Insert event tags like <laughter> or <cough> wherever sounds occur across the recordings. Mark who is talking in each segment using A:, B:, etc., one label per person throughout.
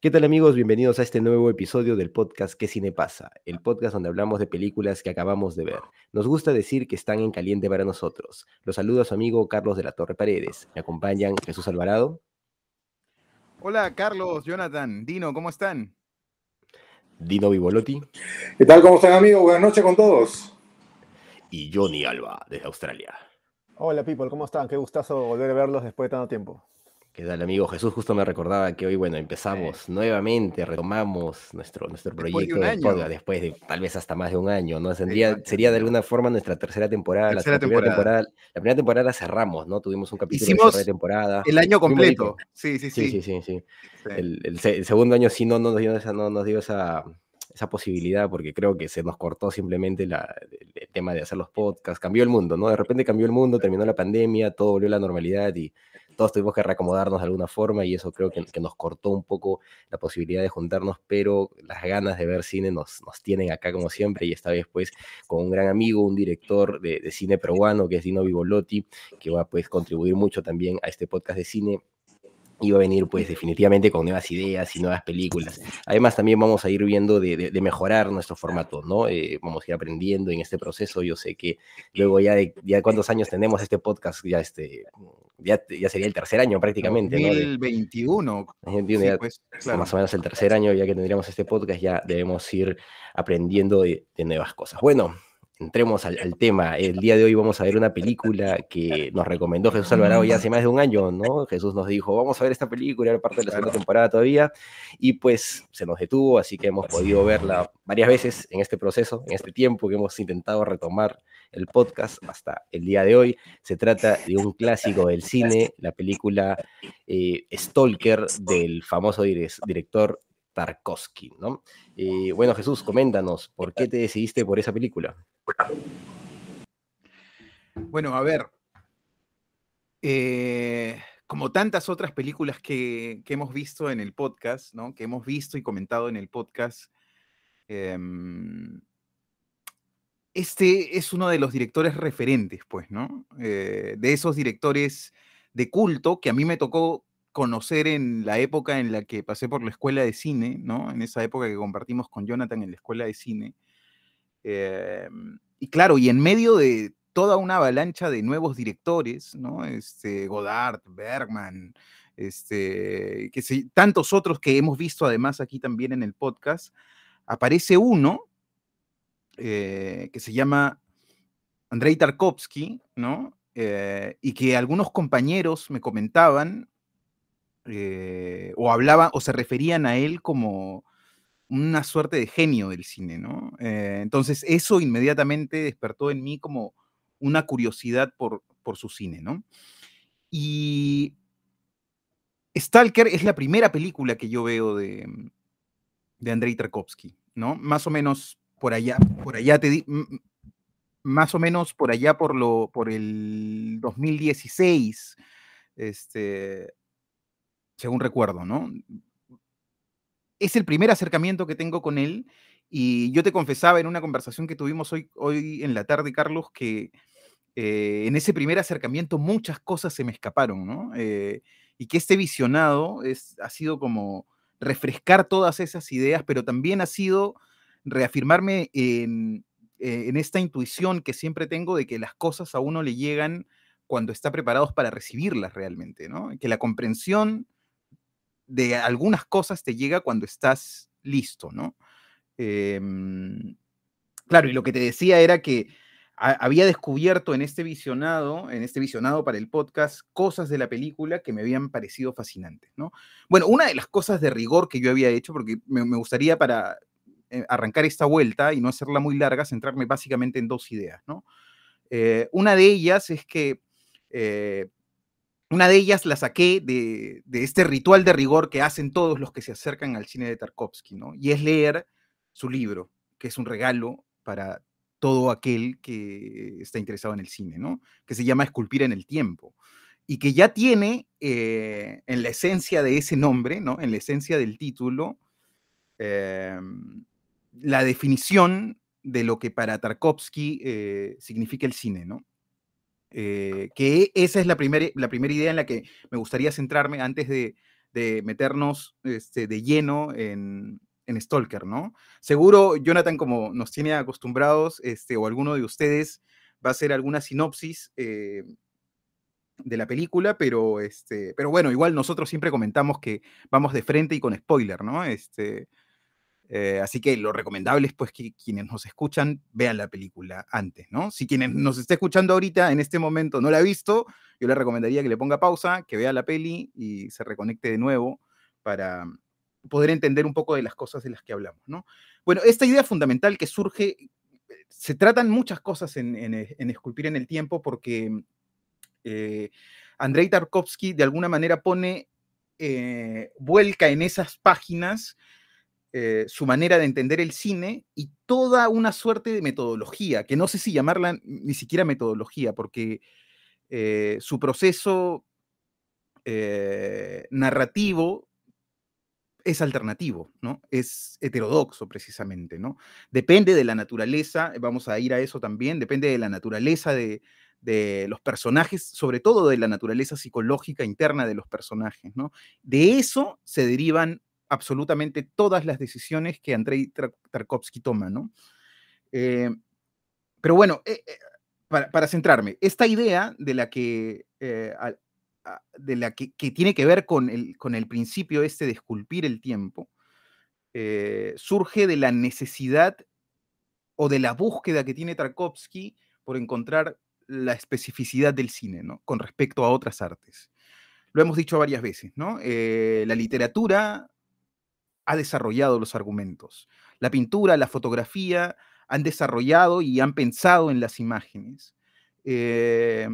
A: ¿Qué tal amigos? Bienvenidos a este nuevo episodio del podcast ¿Qué cine pasa? El podcast donde hablamos de películas que acabamos de ver. Nos gusta decir que están en caliente para nosotros. Los saludo a su amigo Carlos de la Torre Paredes. Me acompañan Jesús Alvarado.
B: Hola Carlos, Jonathan, Dino, ¿cómo están?
A: Dino Vivolotti.
C: ¿Qué tal? ¿Cómo están amigos? Buenas noches con todos.
A: Y Johnny Alba, desde Australia.
D: Hola people, ¿cómo están? Qué gustazo volver a verlos después de tanto tiempo.
A: ¿Qué tal, amigo? Jesús justo me recordaba que hoy, bueno, empezamos nuevamente, retomamos nuestro, nuestro proyecto de, podcast después de tal vez hasta más de un año, ¿no? Sería, sería de alguna forma nuestra tercera temporada. la, Primera temporada. La primera temporada cerramos, ¿no? Tuvimos un capítulo
B: Hicimos
A: de temporada.
B: El año completo. Sí, sí,
A: sí. Sí, sí, sí. El, el, segundo año sí no, no nos dio esa, no, nos dio esa, esa posibilidad porque creo que se nos cortó simplemente la, el, tema de hacer los podcasts, cambió el mundo, ¿no? De repente cambió el mundo, terminó la pandemia, todo volvió a la normalidad y todos tuvimos que reacomodarnos de alguna forma y eso creo que, que, nos cortó un poco la posibilidad de juntarnos, pero las ganas de ver cine nos, nos tienen acá como siempre y esta vez pues con un gran amigo, un director de, de cine peruano que es Dino Vivolotti, que va pues contribuir mucho también a este podcast de cine iba a venir pues definitivamente con nuevas ideas y nuevas películas. Además también vamos a ir viendo de, de, de mejorar nuestro formato, ¿no? Eh, vamos a ir aprendiendo en este proceso. Yo sé que luego ya de ya cuántos años tenemos este podcast, ya este ya, ya sería el tercer año prácticamente.
B: 2021.
A: ¿no? 2021 sí, pues, claro. Más o menos el tercer año ya que tendríamos este podcast, ya debemos ir aprendiendo de, de nuevas cosas. Bueno, entremos al, al, tema. El día de hoy vamos a ver una película que nos recomendó Jesús Alvarado ya hace más de un año, ¿no? Jesús nos dijo, vamos a ver esta película, era parte de la segunda temporada todavía, y pues se nos detuvo, así que hemos podido verla varias veces en este proceso, en este tiempo que hemos intentado retomar el podcast hasta el día de hoy. Se trata de un clásico del <laughs> cine, la película eh, Stalker del famoso director Tarkovsky, ¿no? Eh, bueno, Jesús, coméntanos, ¿por qué te decidiste por esa película?
B: Bueno, a ver, eh, como tantas otras películas que, que, hemos visto en el podcast, ¿no? Que hemos visto y comentado en el podcast, eh, este es uno de los directores referentes, pues, ¿no? Eh, de esos directores de culto que a mí me tocó conocer en la época en la que pasé por la escuela de cine, ¿no? En esa época que compartimos con Jonathan en la escuela de cine. Eh, y claro, y en medio de toda una avalancha de nuevos directores, ¿no? Este, Godard, Bergman, este, que se, tantos otros que hemos visto además aquí también en el podcast, aparece uno eh, que se llama Andrei Tarkovsky, ¿no? Eh, y que algunos compañeros me comentaban eh, o hablaban o se referían a él como una suerte de genio del cine, ¿no? Entonces eso inmediatamente despertó en mí como una curiosidad por, por su cine, ¿no? Y Stalker es la primera película que yo veo de, de Andrei Tarkovsky, ¿no? Más o menos por allá, por allá te di, más o menos por allá por lo, por el 2016, este, según recuerdo, ¿no? Es el primer acercamiento que tengo con él y yo te confesaba en una conversación que tuvimos hoy, hoy en la tarde, Carlos, que eh, en ese primer acercamiento muchas cosas se me escaparon, ¿no? Eh, y que este visionado es, ha sido como refrescar todas esas ideas, pero también ha sido reafirmarme en, eh, en esta intuición que siempre tengo de que las cosas a uno le llegan cuando está preparados para recibirlas realmente, ¿no? Que la comprensión de algunas cosas te llega cuando estás listo, ¿no? Eh, claro, y lo que te decía era que había descubierto en este visionado, en este visionado para el podcast, cosas de la película que me habían parecido fascinantes, ¿no? Bueno, una de las cosas de rigor que yo había hecho, porque me gustaría para eh, arrancar esta vuelta y no hacerla muy larga, centrarme básicamente en dos ideas, ¿no? Eh, una de ellas es que eh, una de ellas la saqué de, de, este ritual de rigor que hacen todos los que se acercan al cine de Tarkovsky, ¿no? Y es leer su libro, que es un regalo para todo aquel que está interesado en el cine, ¿no? Que se llama Esculpir en el Tiempo. Y que ya tiene en la esencia de ese nombre, ¿no? En la esencia del título, eh, la definición de lo que para Tarkovsky eh, significa el cine, ¿no? Eh, que esa es la primera, la primera idea en la que me gustaría centrarme antes de, de meternos este, de lleno en, en, Stalker, ¿no? Seguro, Jonathan, como nos tiene acostumbrados, este, o alguno de ustedes va a hacer alguna sinopsis eh, de la película, pero, este, pero bueno, igual nosotros siempre comentamos que vamos de frente y con spoiler, ¿no? Este, eh, así que lo recomendable es pues que quienes nos escuchan vean la película antes, ¿no? Si quienes nos está escuchando ahorita en este momento no la ha visto, yo le recomendaría que le ponga pausa, que vea la peli y se reconecte de nuevo para poder entender un poco de las cosas de las que hablamos, ¿no? Bueno, esta idea fundamental que surge, se tratan muchas cosas en, en Esculpir en el Tiempo porque eh, Andrei Tarkovsky de alguna manera pone, eh, vuelca en esas páginas eh, su manera de entender el cine y toda una suerte de metodología, que no sé si llamarla ni siquiera metodología, porque eh, su proceso eh, narrativo es alternativo, ¿no? Es heterodoxo precisamente, ¿no? Depende de la naturaleza, vamos a ir a eso también, depende de la naturaleza de, de los personajes, sobre todo de la naturaleza psicológica interna de los personajes, ¿no? De eso se derivan absolutamente todas las decisiones que Andrei Tarkovsky toma, ¿no? Eh, pero bueno, eh, eh, para, para, centrarme, esta idea de la que, eh, de la que, que, tiene que ver con el, con el principio este de esculpir el tiempo, eh, surge de la necesidad o de la búsqueda que tiene Tarkovsky por encontrar la especificidad del cine, ¿no? Con respecto a otras artes. Lo hemos dicho varias veces, ¿no? La literatura ha desarrollado los argumentos. La pintura, la fotografía han desarrollado y han pensado en las imágenes. Eh,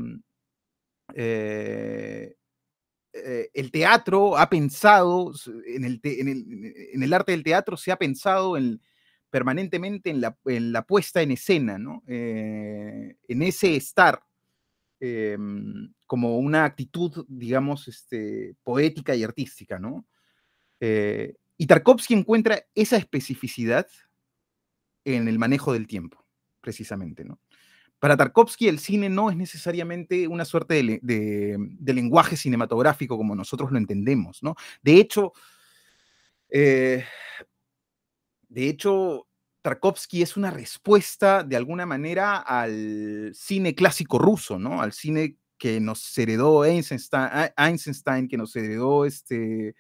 B: eh, eh, el teatro ha pensado, en el, arte del teatro se ha pensado en, permanentemente en la, en la, puesta en escena, ¿no? Eh, en ese estar em, como una actitud, digamos, este, poética y artística, ¿no? Y Tarkovsky encuentra esa especificidad en el manejo del tiempo, precisamente, ¿no? Para Tarkovsky el cine no es necesariamente una suerte de, lenguaje cinematográfico como nosotros lo entendemos, ¿no? De hecho, eh, de hecho, Tarkovsky es una respuesta de alguna manera al cine clásico ruso, ¿no? Al cine que nos heredó Eisenstein, Eisenstein que nos heredó este,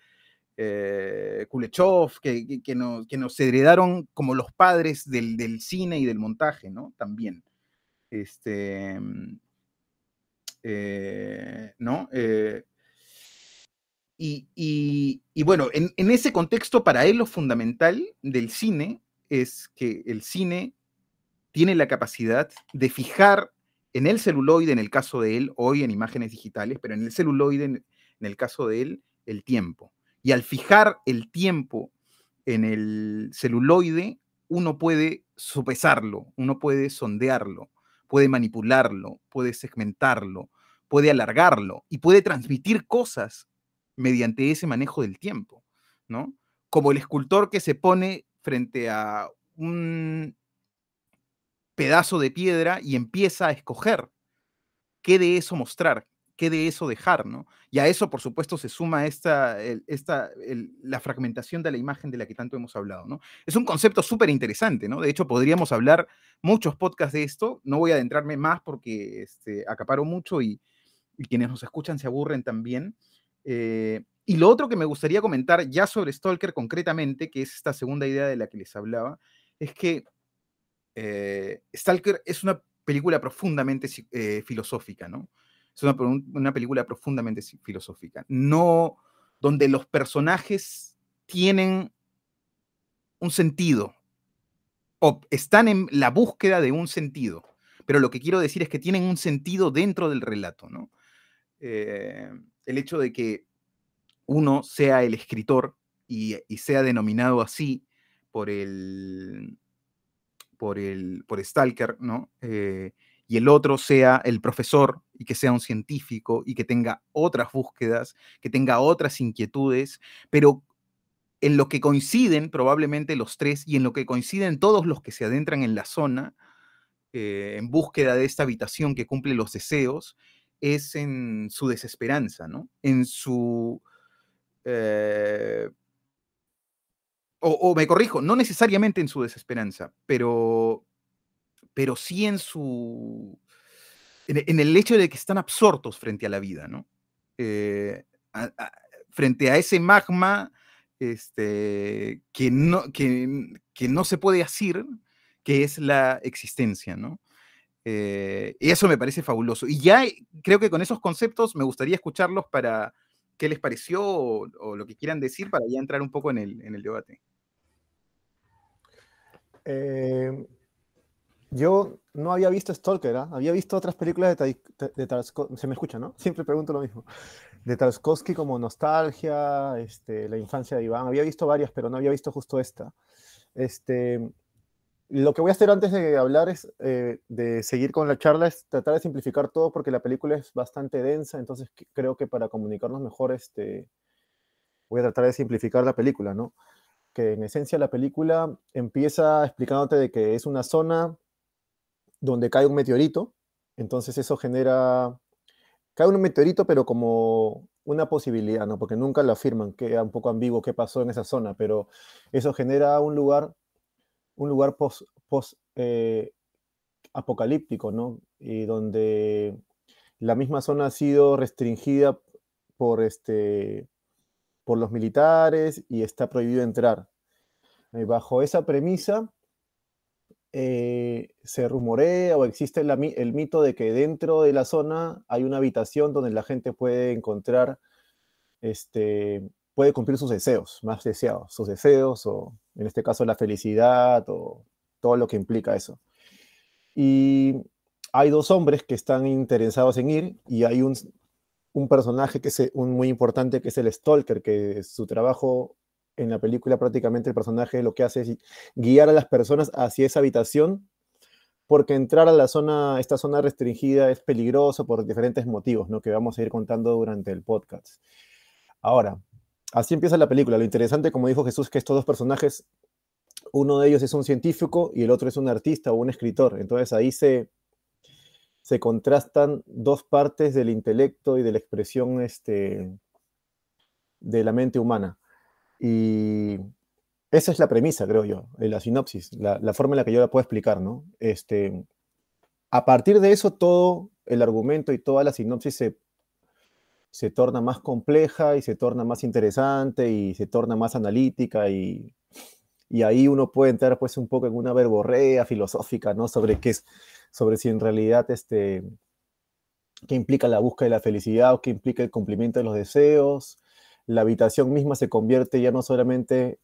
B: eh, Kuleshov, que, nos, que, nos, heredaron como los padres del, cine y del montaje, ¿no? También. Este, eh, ¿no? Eh, y, bueno, en, en, ese contexto, para él lo fundamental del cine es que el cine tiene la capacidad de fijar en el celuloide, en el caso de él, hoy en imágenes digitales, pero en el celuloide, en, en el caso de él, el tiempo. Y al fijar el tiempo en el celuloide, uno puede sopesarlo, uno puede sondearlo, puede manipularlo, puede segmentarlo, puede alargarlo y puede transmitir cosas mediante ese manejo del tiempo, ¿no? Como el escultor que se pone frente a un pedazo de piedra y empieza a escoger qué de eso mostrar, qué de eso dejar, ¿no? Y a eso, por supuesto, se suma esta, el, esta, el, la fragmentación de la imagen de la que tanto hemos hablado, ¿no? Es un concepto súper interesante, ¿no? De hecho, podríamos hablar muchos podcasts de esto, no voy a adentrarme más porque este, acaparo mucho y, y, quienes nos escuchan se aburren también. Eh, y lo otro que me gustaría comentar ya sobre Stalker concretamente, que es esta segunda idea de la que les hablaba, es que eh, Stalker es una película profundamente eh, filosófica, ¿no? Es una, una, película profundamente filosófica, no donde los personajes tienen un sentido o están en la búsqueda de un sentido, pero lo que quiero decir es que tienen un sentido dentro del relato, ¿no? eh, el hecho de que uno sea el escritor y, sea denominado así por el, por el, por Stalker, ¿no? Eh, y el otro sea el profesor y que sea un científico y que tenga otras búsquedas, que tenga otras inquietudes, pero en lo que coinciden probablemente los tres y en lo que coinciden todos los que se adentran en la zona eh, en búsqueda de esta habitación que cumple los deseos, es en su desesperanza, ¿no? En su... Eh, o, me corrijo, no necesariamente en su desesperanza, pero, pero sí en su... En, el hecho de que están absortos frente a la vida, ¿no? Eh, frente a ese magma este, que, no, que, que no se puede asir, que es la existencia, ¿no? Eh, eso me parece fabuloso. Y ya creo que con esos conceptos me gustaría escucharlos para qué les pareció o, lo que quieran decir para ya entrar un poco en el, en el debate.
D: Eh, yo no había visto Stalker, ¿ah? había visto otras películas de, Tarkovsky, se me escucha, ¿no? <laughs> Siempre pregunto lo mismo. De Tarkovsky como Nostalgia, este, La infancia de Iván, había visto varias, pero no había visto justo esta. Este, lo que voy a hacer antes de hablar es eh, de seguir con la charla es tratar de simplificar todo porque la película es bastante densa, entonces creo que para comunicarnos mejor este, voy a tratar de simplificar la película, ¿no? Que en esencia la película empieza explicándote de que es una zona donde cae un meteorito, entonces eso genera, cae un meteorito pero como una posibilidad, ¿no? Porque nunca lo afirman, queda un poco ambiguo qué pasó en esa zona, pero eso genera un lugar un lugar post, eh, apocalíptico, ¿no? Y donde la misma zona ha sido restringida por, este, por los militares y está prohibido entrar. Eh, bajo esa premisa, eh, se rumorea o existe el mito de que dentro de la zona hay una habitación donde la gente puede encontrar este, puede cumplir sus deseos más deseados, sus deseos o en este caso la felicidad o todo lo que implica eso. Y hay dos hombres que están interesados en ir y hay un, personaje que es un muy importante que es el Stalker, que su trabajo en la película prácticamente el personaje lo que hace es guiar a las personas hacia esa habitación porque entrar a la zona, esta zona restringida es peligroso por diferentes motivos, ¿no? Que vamos a ir contando durante el podcast. Ahora, Así empieza la película. Lo interesante, como dijo Jesús, que estos dos personajes, uno de ellos es un científico y el otro es un artista o un escritor. Entonces ahí se, se contrastan dos partes del intelecto y de la expresión este, de la mente humana. Y esa es la premisa, creo yo, la sinopsis, la, forma en la que yo la puedo explicar, ¿no? Este, a partir de eso, todo el argumento y toda la sinopsis se se torna más compleja y se torna más interesante y se torna más analítica y, ahí uno puede entrar pues un poco en una verborrea filosófica, ¿no? Sobre qué es, sobre si en realidad este, qué implica la búsqueda de la felicidad o qué implica el cumplimiento de los deseos. La habitación misma se convierte ya no solamente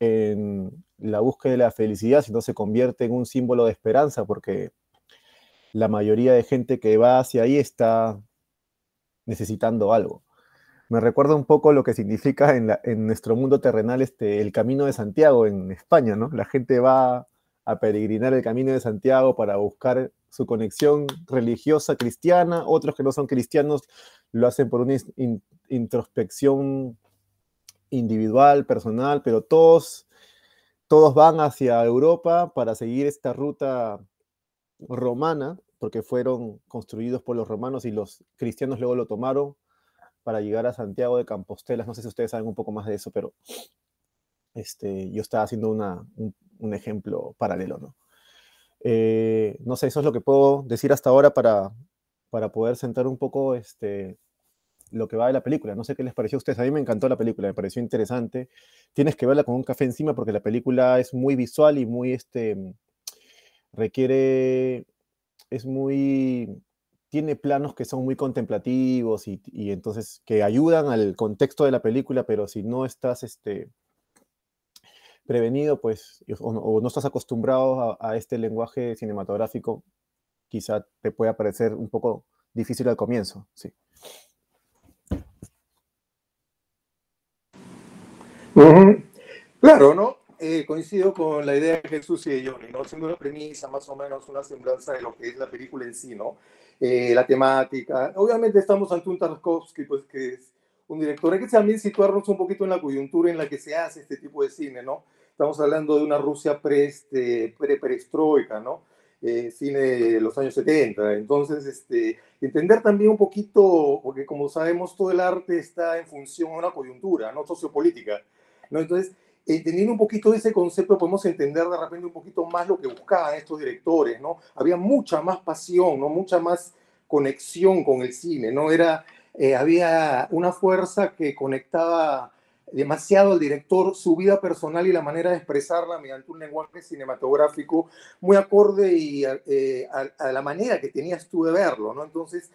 D: en la búsqueda de la felicidad, sino se convierte en un símbolo de esperanza, porque la mayoría de gente que va hacia ahí está necesitando algo. Me recuerda un poco lo que significa en, nuestro mundo terrenal este, el Camino de Santiago en España, ¿no? La gente va a peregrinar el Camino de Santiago para buscar su conexión religiosa cristiana, otros que no son cristianos lo hacen por una introspección individual, personal, pero todos, todos van hacia Europa para seguir esta ruta romana porque fueron construidos por los romanos y los cristianos luego lo tomaron para llegar a Santiago de Compostela. No sé si ustedes saben un poco más de eso, pero este, yo estaba haciendo un, ejemplo paralelo, ¿no? Eh, no sé, eso es lo que puedo decir hasta ahora para, para poder sentar un poco este, lo que va de la película. No sé qué les pareció a ustedes. A mí me encantó la película, me pareció interesante. Tienes que verla con un café encima porque la película es muy visual y muy, este, requiere es muy, tiene planos que son muy contemplativos y, entonces que ayudan al contexto de la película, pero si no estás este, prevenido, pues, o no, estás acostumbrado a, este lenguaje cinematográfico, quizá te pueda parecer un poco difícil al comienzo. Sí. Uh -huh.
C: Claro, ¿no? Eh, coincido con la idea de Jesús y de Johnny, ¿no? Siendo una premisa, más o menos una semblanza de lo que es la película en sí, ¿no? Eh, la temática. Obviamente estamos ante un Tarkovsky, pues que es un director. Hay que también situarnos un poquito en la coyuntura en la que se hace este tipo de cine, ¿no? Estamos hablando de una Rusia pre, este, pre ¿no? Eh, cine de los años 70. Entonces, este, entender también un poquito, porque como sabemos, todo el arte está en función a una coyuntura, ¿no? Sociopolítica, ¿no? Entonces, entendiendo un poquito de ese concepto, podemos entender de repente un poquito más lo que buscaban estos directores, ¿no? Había mucha más pasión, ¿no? Mucha más conexión con el cine, ¿no? Era, eh, había una fuerza que conectaba demasiado al director su vida personal y la manera de expresarla mediante un lenguaje cinematográfico muy acorde y, eh, a, la manera que tenías tú de verlo, ¿no? Entonces,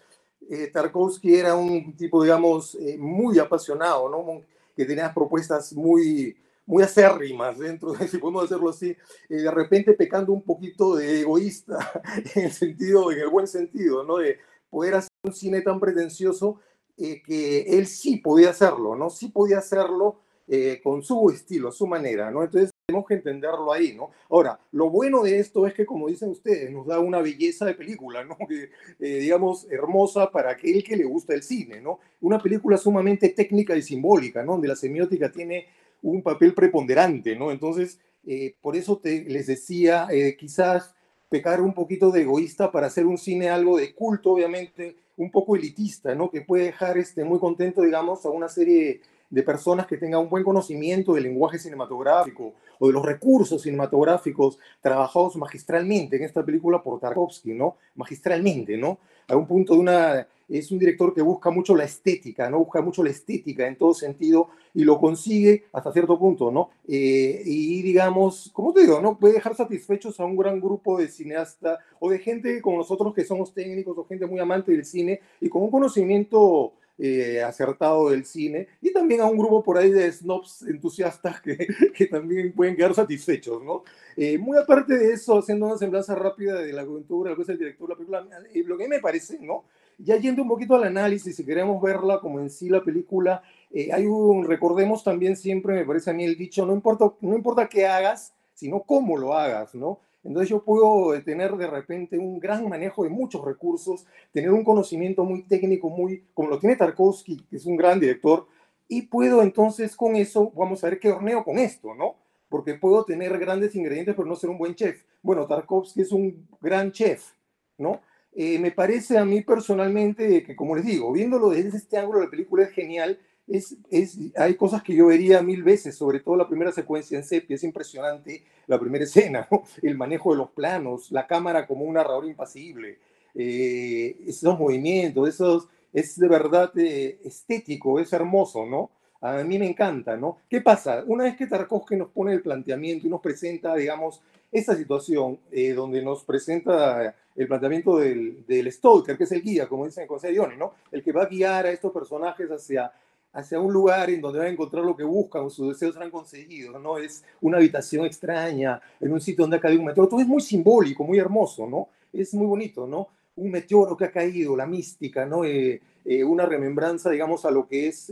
C: eh, Tarkovsky era un tipo, digamos, muy apasionado, ¿no? Que tenía propuestas muy, muy acérrimas dentro de, <laughs> si podemos hacerlo así, eh, de repente pecando un poquito de egoísta, <laughs> en el sentido, en el buen sentido, ¿no? De poder hacer un cine tan pretencioso eh, que él sí podía hacerlo, ¿no? Sí podía hacerlo eh, con su estilo, su manera, ¿no? Entonces tenemos que entenderlo ahí, ¿no? Ahora, lo bueno de esto es que, como dicen ustedes, nos da una belleza de película, ¿no? Que, <laughs> digamos, hermosa para aquel que le gusta el cine, ¿no? Una película sumamente técnica y simbólica, ¿no? Donde la semiótica tiene un papel preponderante, ¿no? Entonces, eh, por eso te, les decía, eh, quizás pecar un poquito de egoísta para hacer un cine algo de culto, obviamente, un poco elitista, ¿no? Que puede dejar este, muy contento, digamos, a una serie de personas que tengan un buen conocimiento del lenguaje cinematográfico o de los recursos cinematográficos trabajados magistralmente en esta película por Tarkovsky, ¿no? Magistralmente, ¿no? A un punto de una es un director que busca mucho la estética, ¿no? Busca mucho la estética en todo sentido y lo consigue hasta cierto punto, ¿no? Eh, y digamos, como te digo, ¿no? Puede dejar satisfechos a un gran grupo de cineastas o de gente como nosotros que somos técnicos o gente muy amante del cine y con un conocimiento eh, acertado del cine y también a un grupo por ahí de snobs entusiastas que, <laughs> que también pueden quedar satisfechos, ¿no? Eh, muy aparte de eso, haciendo una semblanza rápida de la aventura, lo que es el director de la película, lo que me parece, ¿no? Ya yendo un poquito al análisis, si queremos verla como en sí la película, eh, hay un, recordemos también siempre, me parece a mí el dicho, no importa, no importa qué hagas, sino cómo lo hagas, ¿no? Entonces yo puedo tener de repente un gran manejo de muchos recursos, tener un conocimiento muy técnico, muy como lo tiene Tarkovsky, que es un gran director, y puedo entonces con eso, vamos a ver qué horneo con esto, ¿no? Porque puedo tener grandes ingredientes, pero no ser un buen chef. Bueno, Tarkovsky es un gran chef, ¿no? Eh, me parece a mí personalmente que, como les digo, viéndolo desde este ángulo, la película es genial. Es, es, hay cosas que yo vería mil veces, sobre todo la primera secuencia en sepia, es impresionante la primera <laughs> escena, el manejo de los planos, la cámara como un narrador impasible, eh, esos movimientos, esos, es de verdad eh, estético, es hermoso, ¿no? A mí me encanta, ¿no? ¿Qué pasa? Una vez que Tarkovsky nos pone el planteamiento y nos presenta, digamos, esta situación eh, donde nos presenta el planteamiento del, del, Stalker, que es el guía, como dicen en Consejo ¿no? El que va a guiar a estos personajes hacia, hacia un lugar en donde van a encontrar lo que buscan, sus deseos serán conseguidos, ¿no? Es una habitación extraña, en un sitio donde ha caído un meteoro. Todo es muy simbólico, muy hermoso, ¿no? Es muy bonito, ¿no? Un meteoro que ha caído, la mística, ¿no? Eh, eh, una remembranza, digamos, a lo que es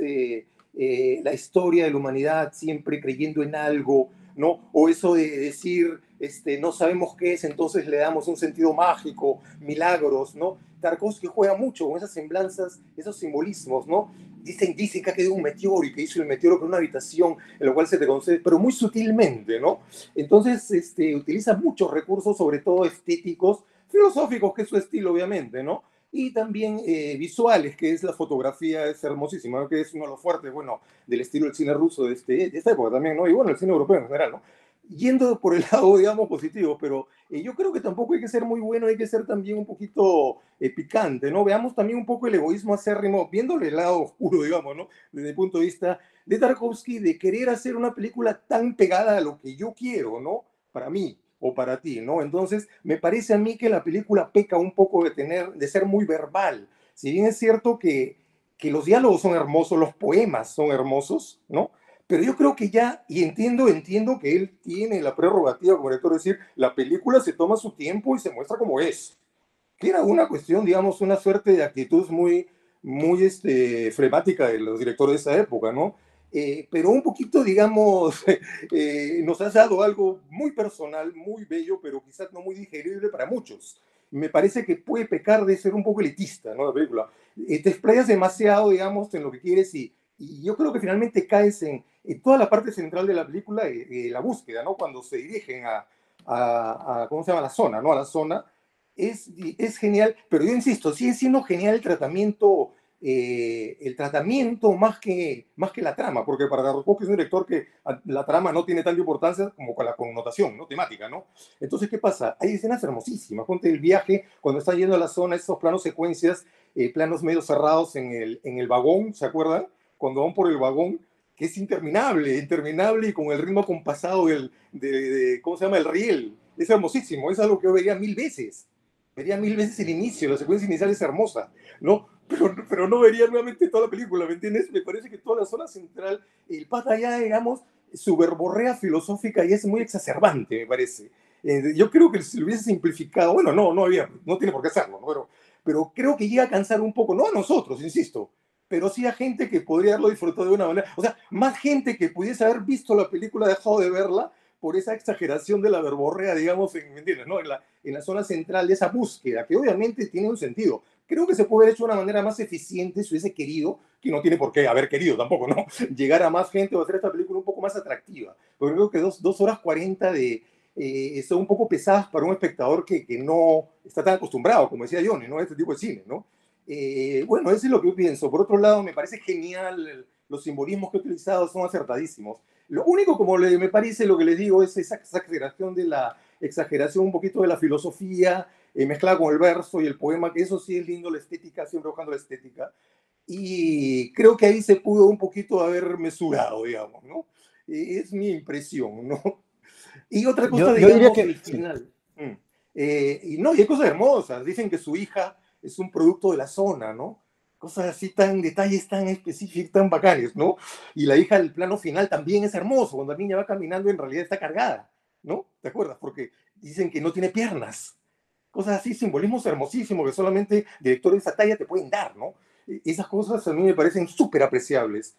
C: la historia de la humanidad, siempre creyendo en algo, ¿no? O eso de decir, este, no sabemos qué es, entonces le damos un sentido mágico, milagros, ¿no? Tarkovsky juega mucho con esas semblanzas, esos simbolismos, ¿no? Dicen, dicen que ha quedado un meteoro y que hizo el meteoro con una habitación en la cual se te concede, pero muy sutilmente, ¿no? Entonces, este, utiliza muchos recursos, sobre todo estéticos, filosóficos, que es su estilo, obviamente, ¿no? y también eh, visuales, que es la fotografía, es hermosísima, que es uno de los fuertes, bueno, del estilo del cine ruso de, este, de esta época también, ¿no? Y bueno, el cine europeo en general, ¿no? Yendo por el <laughs> lado, digamos, positivo, pero eh, yo creo que tampoco hay que ser muy bueno, hay que ser también un poquito eh, picante, ¿no? Veamos también un poco el egoísmo acérrimo, viéndole el lado oscuro, <laughs> digamos, ¿no? Desde el punto de vista de Tarkovsky, de querer hacer una película tan pegada a lo que yo quiero, ¿no? Para mí, o para ti, ¿no? Entonces, me parece a mí que la película peca un poco de tener, de ser muy verbal. Si bien es cierto que, que los diálogos son hermosos, los poemas son hermosos, ¿no? Pero yo creo que ya, y entiendo, entiendo que él tiene la prerrogativa como director de decir, la película se toma su tiempo y se muestra como es. Que era una cuestión, digamos, una suerte de actitud muy, muy este, flemática de los directores de esa época, ¿no? eh, pero un poquito, digamos, <laughs> eh, nos has dado algo muy personal, muy bello, pero quizás no muy digerible para muchos. Me parece que puede pecar de ser un poco elitista, ¿no? La película. Eh, te explayas demasiado, digamos, en lo que quieres y, y yo creo que finalmente caes en, en, toda la parte central de la película, la búsqueda, ¿no? Cuando se dirigen a, a, a, ¿cómo se llama? La zona, ¿no? A la zona. Es, es genial, pero yo insisto, sigue siendo genial el tratamiento eh, el tratamiento más que, más que la trama, porque para Tarkovsky es un director que la trama no tiene tanta importancia como con la connotación ¿no? temática, ¿no? Entonces, ¿qué pasa? Hay escenas hermosísimas, ponte el viaje, cuando están yendo a la zona, esos planos secuencias, eh, planos medio cerrados en el, en el vagón, ¿se acuerdan? Cuando van por el vagón, que es interminable, interminable y con el ritmo compasado del, de, de, ¿cómo se llama? El riel. Es hermosísimo, es algo que yo vería mil veces. Vería mil veces el inicio, la secuencia inicial es hermosa, ¿no? pero, pero no vería nuevamente toda la película, ¿me entiendes? Me parece que toda la zona central, el pata ya, digamos, su verborrea filosófica ya es muy exacerbante, me parece. Eh, yo creo que si lo hubiese simplificado, bueno, no, no había, no tiene por qué hacerlo, ¿no? pero, pero creo que llega a cansar un poco, no a nosotros, insisto, pero sí a gente que podría haberlo disfrutado de una manera, o sea, más gente que pudiese haber visto la película, dejado de verla por esa exageración de la verborrea, digamos, en, ¿me? No? En, la, en la zona central de esa búsqueda, que obviamente tiene un sentido, creo que se puede haber hecho de una manera más eficiente si hubiese querido, que no tiene por qué haber querido tampoco, ¿no? <laughs> Llegar a más gente o hacer esta película un poco más atractiva. Porque creo que dos, dos horas cuarenta de, eh, son un poco pesadas para un espectador que, que, no está tan acostumbrado, como decía Johnny, ¿no? Este tipo de cine, ¿no? Eh, bueno, eso es lo que yo pienso. Por otro lado, me parece genial, los simbolismos que he utilizado son acertadísimos. Lo único, como le, me parece, lo que les digo, es esa exageración de la exageración un poquito de la filosofía, eh, mezclada con el verso y el poema, que eso sí es lindo, la estética, siempre buscando la estética. Y creo que ahí se pudo un poquito haber mesurado, digamos, ¿no? es mi impresión, ¿no? Y otra cosa,
D: yo,
C: digamos,
D: diría que,
C: al final. Mm. Eh, y no, y hay cosas hermosas. Dicen que su hija es un producto de la zona, ¿no? Cosas así tan, detalles tan específicos, tan bacanes, ¿no? Y la hija del plano final también es hermoso. Cuando la niña va caminando, en realidad está cargada, ¿no? ¿Te acuerdas? Porque dicen que no tiene piernas cosas así, simbolismos hermosísimos que solamente directores de esa talla te pueden dar, ¿no? E, esas cosas a mí me parecen súper apreciables,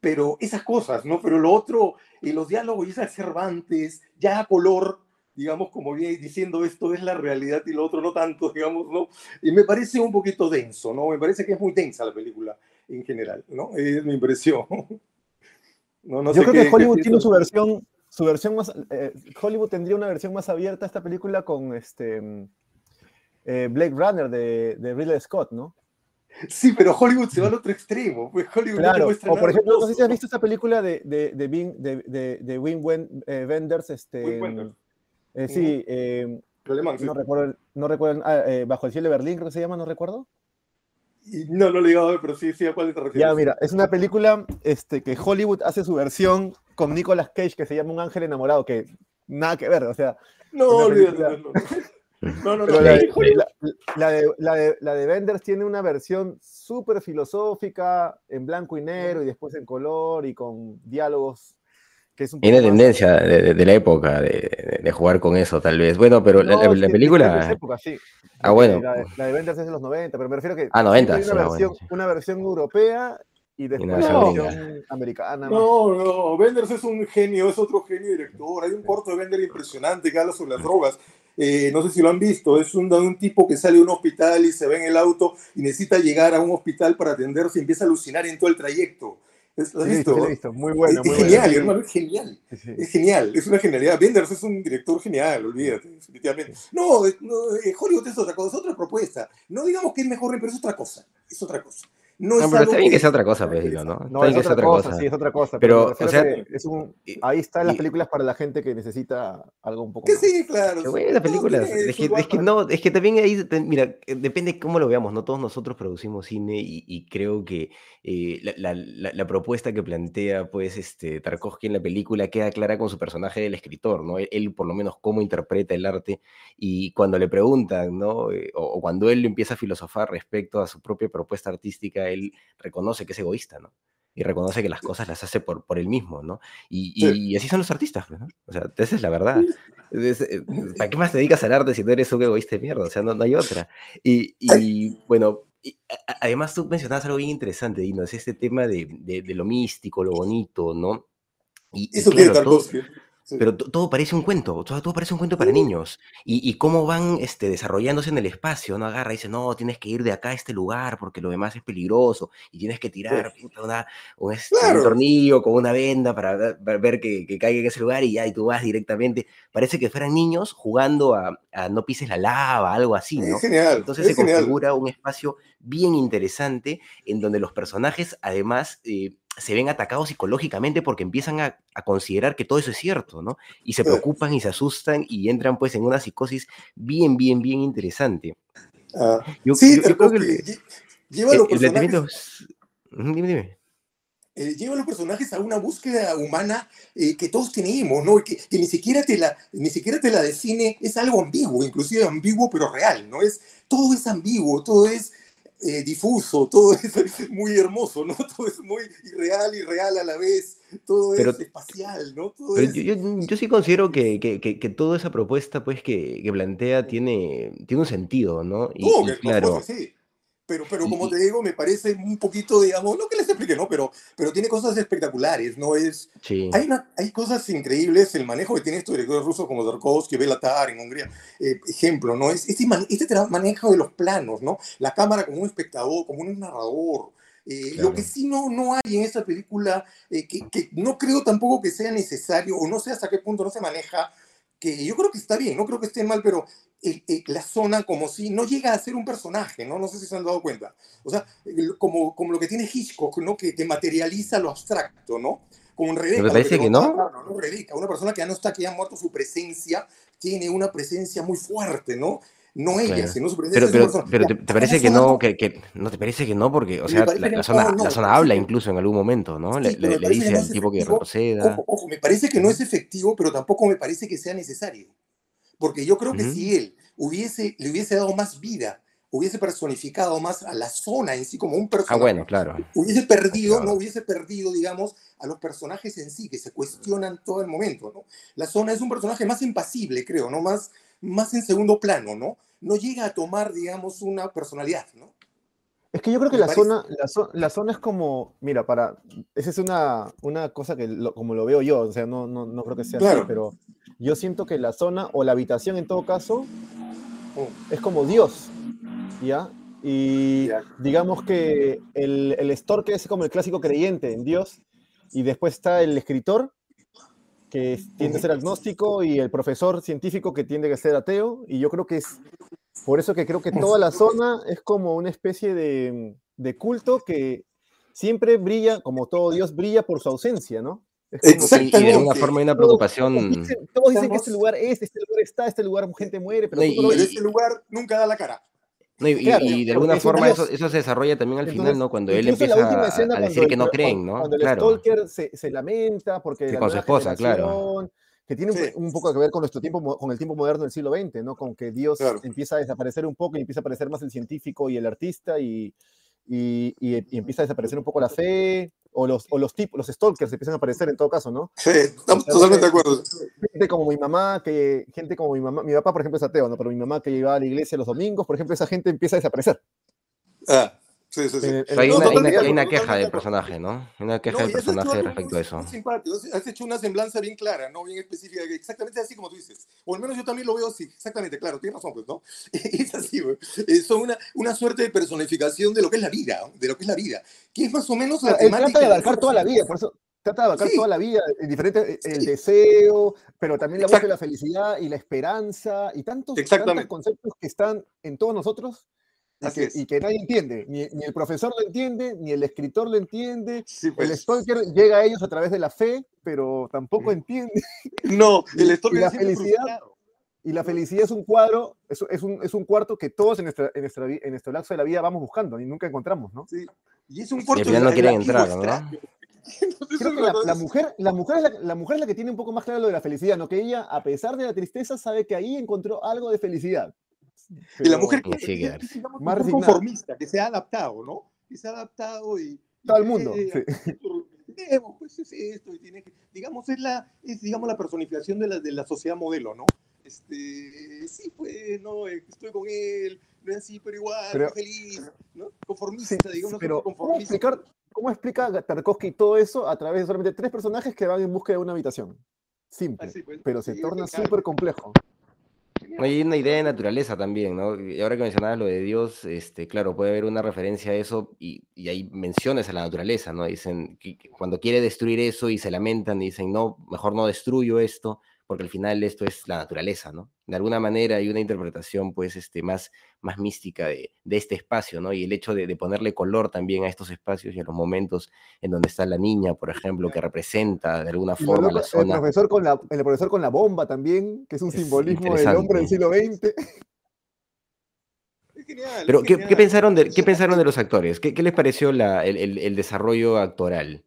C: pero esas cosas, ¿no? Pero lo otro, y los diálogos y esas Cervantes, ya a color, digamos, como bien diciendo esto es la realidad y lo otro no tanto, <laughs> digamos, ¿no? Y me parece un poquito denso, ¿no? Me parece que es muy densa la película en general, ¿no? Es mi impresión. <laughs>
D: No, no Yo creo qué, que Hollywood tiene su versión, su versión más, eh, Hollywood tendría una versión más abierta a esta película con este eh, Blade Runner de, de Ridley Scott, ¿no?
C: Sí, pero Hollywood se va al otro extremo. Pues Hollywood
D: claro. No o por ejemplo, no sé si has visto esta película de, de, de, Wim, de, de, de Wim eh, Wenders. Este,
C: Wim Wenders.
D: Eh, sí, eh,
C: alemán, sí.
D: no recuerdo, no recuerdo ah, eh, Bajo el cielo de Berlín, creo que se llama, no recuerdo.
C: Y no, no lo he llegado a ver, pero sí, sí, ¿a cuál te refieres?
D: Ya, mira, es una película este, que Hollywood hace su versión con Nicolas Cage, que se llama Un ángel enamorado, que nada que ver, o sea...
C: No, olvídate, no. No, no, no.
D: La, la, de, la, de, la de Benders tiene una versión súper filosófica, en blanco y negro, y después en color, y con diálogos. Que es un
A: tiene tendencia de, de, la época de, de, jugar con eso, tal vez. Bueno, pero no, la, la, película.
D: Época, sí.
A: Ah, bueno.
D: La, de Benders es de los 90, pero me refiero a que.
A: Ah, 90.
D: Hay una, versión, bueno. una versión europea y después
C: no,
D: versión americana.
C: No, no, Benders es un genio, es otro genio director. Hay un corto de Bender impresionante que habla sobre las drogas. Eh, no sé si lo han visto, es un, un, tipo que sale de un hospital y se ve en el auto y necesita llegar a un hospital para atenderse y empieza a alucinar en todo el trayecto. ¿Lo has visto?
D: Sí, visto? Muy bueno.
C: Es,
D: muy
C: genial,
D: bueno.
C: hermano, es genial. Sí. Es genial, es una genialidad. Benders es un director genial, olvídate, definitivamente. No, no eh, Hollywood es otra cosa, es otra propuesta. No digamos que es mejor, pero es otra cosa, es otra cosa.
A: No, no pero está bien que sea otra cosa, pues, digo, ¿no?
D: No, es,
A: es
D: otra cosa, cosa, sí, es otra cosa.
A: Pero,
D: pero
A: o sea,
D: es un, ahí están las películas para la gente que necesita algo un poco
C: que
D: más.
C: Sí, claro.
A: Qué buenas películas. Es que, es que, no, es que también ahí, mira, depende cómo lo veamos, ¿no? Todos nosotros producimos cine y, y creo que eh, la, la, la, propuesta que plantea, pues, este, Tarkovsky en la película queda clara con su personaje del escritor, ¿no? Él, él por lo menos, cómo interpreta el arte y cuando le preguntan, ¿no? Eh, o, o cuando él empieza a filosofar respecto a su propia propuesta artística, él reconoce que es egoísta, ¿no? Y reconoce que las cosas las hace por, por él mismo, ¿no? Y, y, sí. y así son los artistas, ¿no? O sea, esa es la verdad. Es, ¿Para qué más te dedicas al arte si no eres un egoísta de mierda? O sea, no, no hay otra. Y, y bueno, además tú mencionabas algo bien interesante, Dino, es este tema de, de, de lo místico, lo bonito, ¿no? Y,
C: Eso
A: y claro, todo.
C: Sí.
A: pero to- todo parece un cuento, todo, todo parece un cuento para niños. Y, y cómo van este, desarrollándose en el espacio, ¿no? Agarra y dice, no, tienes que ir de acá a este lugar porque lo demás es peligroso y tienes que tirar puta, una- un, este, un
C: Claro.
A: tornillo con una venda para ver, para ver que, que caiga en ese lugar y ya, y tú vas directamente. Parece que fueran niños jugando a, a no pises la lava, algo así, ¿no?
C: Es genial.
A: Entonces
C: es
A: se
C: genial.
A: configura un espacio bien interesante en donde los personajes además eh, se ven atacados psicológicamente porque empiezan a, a considerar que todo eso es cierto, ¿no? Y se
C: Sí.
A: preocupan y se asustan y entran pues en una psicosis bien, bien, bien interesante.
C: Ah,
A: Yo,
C: sí,
A: yo- yo creo que el,
C: lleva
A: el-
C: los personajes
A: Dime, dime.
C: eh, lleva a los personajes a una búsqueda humana eh, que todos tenemos, ¿no? Que ni siquiera te la, ni siquiera te la define, es algo ambiguo, inclusive ambiguo pero real, ¿no? Es, todo es ambiguo, todo es eh, difuso, todo es <laughs> muy hermoso, ¿no? <laughs> Todo es muy irreal y real a la vez, todo
A: Pero-
C: es espacial, ¿no? Todo
A: Pero
C: es...
A: yo, yo- yo sí considero que, que- que- que toda esa propuesta pues que, que plantea tiene, tiene un sentido, ¿no? Y, y claro,
C: sí. Pero, pero como te digo, me parece un poquito, digamos, no que les explique, ¿no? Pero, pero tiene cosas espectaculares, ¿no? Es,
A: sí.
C: hay, una- hay cosas increíbles, el manejo que tienen estos directores rusos como Tarkovsky, Belatar en Hungría, eh, ejemplo, ¿no? Es este, este manejo de los planos, ¿no? La cámara como un espectador, como un narrador. Eh, Lo que
A: Claro.
C: sí no, no hay en esta película, eh, que, que no creo tampoco que sea necesario, o no sé hasta qué punto no se maneja, que yo creo que está bien, no creo que esté mal, pero la zona como si no llega a ser un personaje, ¿no? No sé si se han dado cuenta. O sea, como, como lo que tiene Hitchcock, ¿no? Que, que materializa lo abstracto, ¿no? Como en Rebeca.
A: ¿No te
C: lo
A: parece que no?
C: Carlos, ¿no? Rebeca, una persona que ya no está, que ya ha muerto su presencia, tiene una presencia muy fuerte, ¿no? No ella,
A: Claro.
C: sino su presencia.
A: Pero, pero, pero te, parece que no, que, que- no te parece que no, porque, o sea, la, zona,
C: no,
A: la zona habla incluso en algún momento, ¿no?
C: Sí,
A: le- dice
C: no
A: al tipo que retroceda.
C: Ojo, ojo, me parece que no es efectivo, pero tampoco me parece que sea necesario. Porque yo creo que
A: Ujú.
C: si él hubiese, le hubiese dado más vida, hubiese personificado más a la zona en sí como un
A: Ah,
C: personaje,
A: bueno, claro.
C: hubiese perdido,
A: Claro.
C: no hubiese perdido, digamos, a los personajes en sí, que se cuestionan todo el momento, ¿no? La zona es un personaje más impasible, creo, ¿no? Más, más en segundo plano, ¿no? No llega a tomar, digamos, una personalidad, ¿no?
D: Es que yo creo que la
C: parece.
D: zona, la, zo- la zona es como, mira, para, esa es una, una cosa que lo- como lo veo yo, o sea, no, no, no creo que sea así,
C: Claro.
D: pero yo siento que la zona o la habitación en todo caso
C: Mm.
D: es como Dios, ¿ya? Y
C: Ya.
D: digamos que el, el es como el clásico creyente en Dios, y después está el escritor, que tiende a ser agnóstico, y el profesor científico que tiende a ser ateo, y yo creo que es por eso que creo que toda la zona es como una especie de, de culto que siempre brilla, como todo Dios brilla por su ausencia, ¿no? Que
A: Y, y de
C: Exactamente.
A: forma hay una preocupación.
D: todos dicen, todos dicen que este lugar es, este lugar está, este lugar gente muere, pero
A: No, y-
D: no lo
C: Pero
D: ves.
C: ese lugar nunca da la cara.
A: No, y,
D: Claro,
A: y de alguna
D: un
A: forma eso, eso se desarrolla también al final,
D: Entonces,
A: ¿no? Cuando él empieza a, a decir que
D: el-
A: no
D: cuando-
A: creen, ¿no?
D: Cuando el
A: Claro.
D: stalker se, se lamenta porque
A: Sí,
D: la
A: con su esposa, claro.
D: que tiene un,
C: Sí.
D: un poco que ver con nuestro tiempo, con el tiempo moderno del siglo XX, ¿no? Con que Dios
C: Claro.
D: empieza a desaparecer un poco y empieza a aparecer más el científico y el artista y, y, y- y empieza a desaparecer un poco la fe o los, o los tipos, los stalkers empiezan a aparecer en todo caso, ¿no?
C: Sí, estamos totalmente de acuerdo.
D: Gente como mi mamá, que gente como mi mamá, mi papá por ejemplo es ateo, ¿no? Pero mi mamá que iba a la iglesia los domingos, por ejemplo, esa gente empieza a desaparecer.
C: Ah, sí, sí, sí.
D: El-
A: Pero hay,
D: el-
C: No,
A: una, hay, una, hay una queja del personaje, ¿no? Una queja
C: No,
A: del personaje respecto a eso.
C: has- hecho una semblanza bien clara, ¿no? Bien específica, exactamente así como tú dices. O al menos yo también lo veo así, exactamente, claro, tienes razón, pues, ¿no? <laughs> Es así, güey. Eh, Son una, una suerte de personificación de lo que es la vida, de lo que es la vida, que es más o menos la
D: él
C: temática.
D: trata de abarcar toda la vida, por eso trata de abarcar
C: Sí.
D: toda la vida, el diferente, el
C: Sí.
D: deseo, pero también la búsqueda de la felicidad y la esperanza y tantos, tantos conceptos que están en todos nosotros y que, y que nadie entiende, ni, ni el profesor lo entiende, ni el escritor lo entiende,
C: Sí,
D: el
C: pues.
D: stalker llega a ellos a través de la fe, pero tampoco entiende. <laughs>
C: No, <laughs> el
D: y
C: stalker
D: la
C: es siempre
D: felicidad-
C: frustrado.
D: Y la felicidad es un cuadro, es, es, un, es un cuarto que todos en, nuestra, en, nuestra, en nuestro lapso de la vida vamos buscando y nunca encontramos, ¿no?
C: Sí. Y es un
A: Y
C: cuarto
A: final no quieren entrar, ¿no? <laughs>
D: Creo que la, la mujer, la, mujer es la, la mujer es la que tiene un poco más claro lo de la felicidad, ¿no? Que ella, a pesar de la tristeza, sabe que ahí encontró algo de felicidad.
C: Y la mujer que, que- que, digamos,
D: Más
C: que es
D: resignada.
C: conformista, que se ha adaptado, ¿no? Que se ha adaptado y...
D: Todo el mundo,
C: eh,
D: sí.
C: pues es esto, y tiene que, digamos, es la, es, digamos, la personificación de la, de la sociedad modelo, ¿no? este, sí, pues, no, eh, estoy con él, no es así, pero igual,
D: Pero-
C: feliz, ¿no? Conformista,
D: Sí,
C: digamos,
D: pero ¿cómo
C: conformista.
D: explicar, ¿cómo explica Tarkovsky todo eso a través de solamente tres personajes que van en busca de una habitación? Simple,
C: Así, pues.
D: pero se
C: Sí,
D: torna súper complejo.
A: Hay una idea de naturaleza también, ¿no? Y ahora que mencionabas lo de Dios, este, claro, puede haber una referencia a eso y, y hay menciones a la naturaleza, ¿no? Dicen que cuando quiere destruir eso y se lamentan, dicen, no, mejor no destruyo esto, porque al final esto es la naturaleza, ¿no? De alguna manera hay una interpretación, pues, este, más, más mística de, de este espacio, ¿no? Y el hecho de, de ponerle color también a estos espacios y a los momentos en donde está la niña, por ejemplo, que representa de alguna forma la
D: el,
A: zona.
D: profesor con la, el profesor con la bomba también, que es un
A: Es
D: simbolismo del hombre del siglo XX.
C: Es genial,
A: Pero, ¿qué,
C: genial.
A: qué pensaron de, qué pensaron de los actores? ¿Qué, qué les pareció la- el, el- el desarrollo actoral?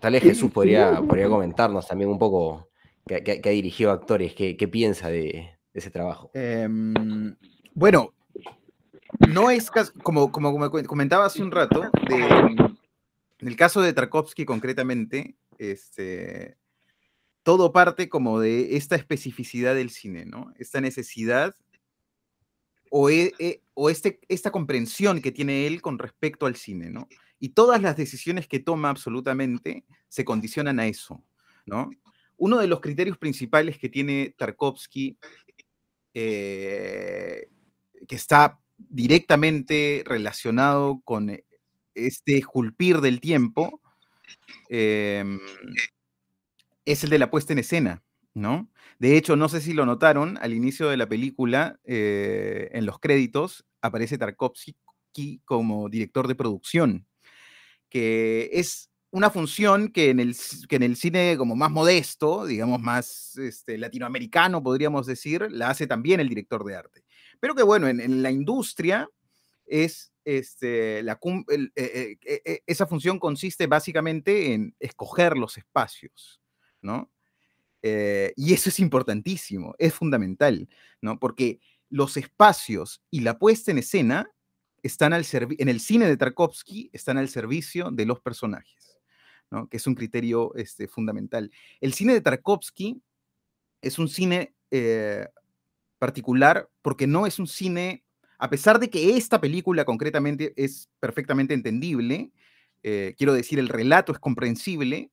A: Tal vez Jesús podría, podría comentarnos también un poco, que, ha dirigido actores, qué, piensa de, ese trabajo.
B: Em, bueno, no es como, como, comentaba hace un rato, en el caso de Tarkovsky concretamente, este, todo parte como de esta especificidad del cine, ¿no? Esta necesidad o, e- e- o este, esta comprensión que tiene él con respecto al cine, ¿no? Y todas las decisiones que toma absolutamente se condicionan a eso, ¿no? Uno de los criterios principales que tiene Tarkovsky eh, que está directamente relacionado con este esculpir del tiempo, em, es el de la puesta en escena, ¿no? De hecho, no sé si lo notaron, al inicio de la película, eh, en los créditos, aparece Tarkovsky como director de producción, que es una función que en el, que en el cine como más modesto, digamos más este, latinoamericano, podríamos decir, la hace también el director de arte. Pero que bueno, en, la industria es este, la, eh, eh, eh, esa función consiste básicamente en escoger los espacios, ¿no? Y eso es importantísimo, es fundamental, ¿no? Porque los espacios y la puesta en escena están al en el cine de Tarkovsky están al servicio de los personajes. Que es un criterio este, fundamental. El cine de Tarkovsky es un cine eh, particular porque no es un cine, a pesar de que esta película concretamente es perfectamente entendible, eh, quiero decir, el relato es comprensible,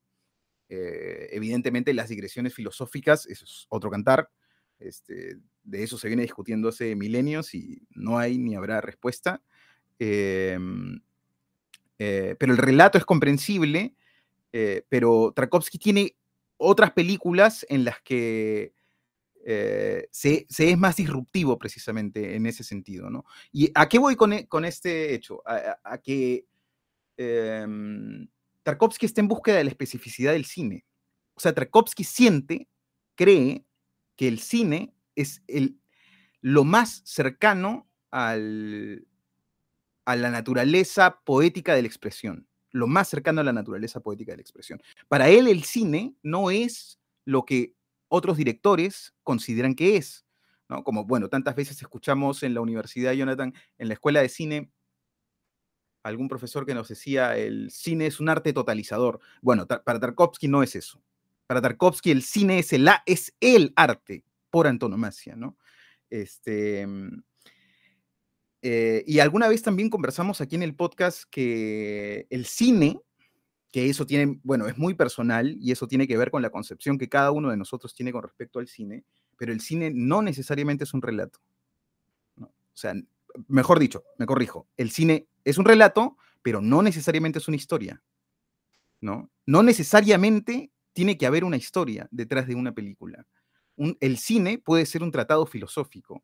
B: eh, evidentemente las digresiones filosóficas, eso es otro cantar, este, de eso se viene discutiendo hace milenios y no hay ni habrá respuesta. Em, eh, pero el relato es comprensible, eh, pero Tarkovsky tiene otras películas en las que eh, se, es más disruptivo precisamente en ese sentido, ¿no? ¿Y a qué voy con, e- con este hecho? A que em, Tarkovsky está en búsqueda de la especificidad del cine. O sea, Tarkovsky siente, cree que el cine es el, lo más cercano al, a la naturaleza poética de la expresión, lo más cercano a la naturaleza poética de la expresión. Para él el cine no es lo que otros directores consideran que es, ¿no? Como, bueno, tantas veces escuchamos en la universidad, Jonathan, en la escuela de cine, algún profesor que nos decía, el cine es un arte totalizador. Bueno, para Tarkovsky no es eso. Para Tarkovsky el cine es el, es el arte por antonomasia, ¿no? Este, mm, eh, y alguna vez también conversamos aquí en el podcast que el cine, que eso tiene, bueno, es muy personal y eso tiene que ver con la concepción que cada uno de nosotros tiene con respecto al cine, pero el cine no necesariamente es un relato. O sea, mejor dicho, me corrijo, el cine es un relato, pero no necesariamente es una historia. ¿no? No necesariamente tiene que haber una historia detrás de una película. El cine puede ser un tratado filosófico,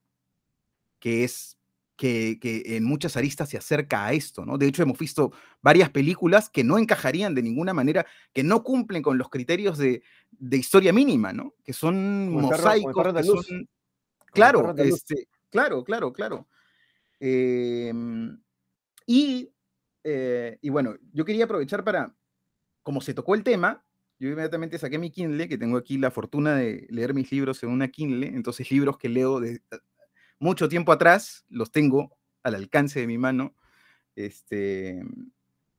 B: que es que, que en muchas aristas se acerca a esto, ¿no? De hecho, hemos visto varias películas que no encajarían de ninguna manera, que no cumplen con los criterios de, de historia mínima, ¿no? Que son mosaicos, son...
D: el
B: Claro, este, claro, claro, claro. Em, y, eh, y bueno, yo quería aprovechar para, como se tocó el tema, yo inmediatamente saqué mi Kindle, que tengo aquí la fortuna de leer mis libros en una Kindle, entonces libros que leo de mucho tiempo atrás, los tengo al alcance de mi mano, este,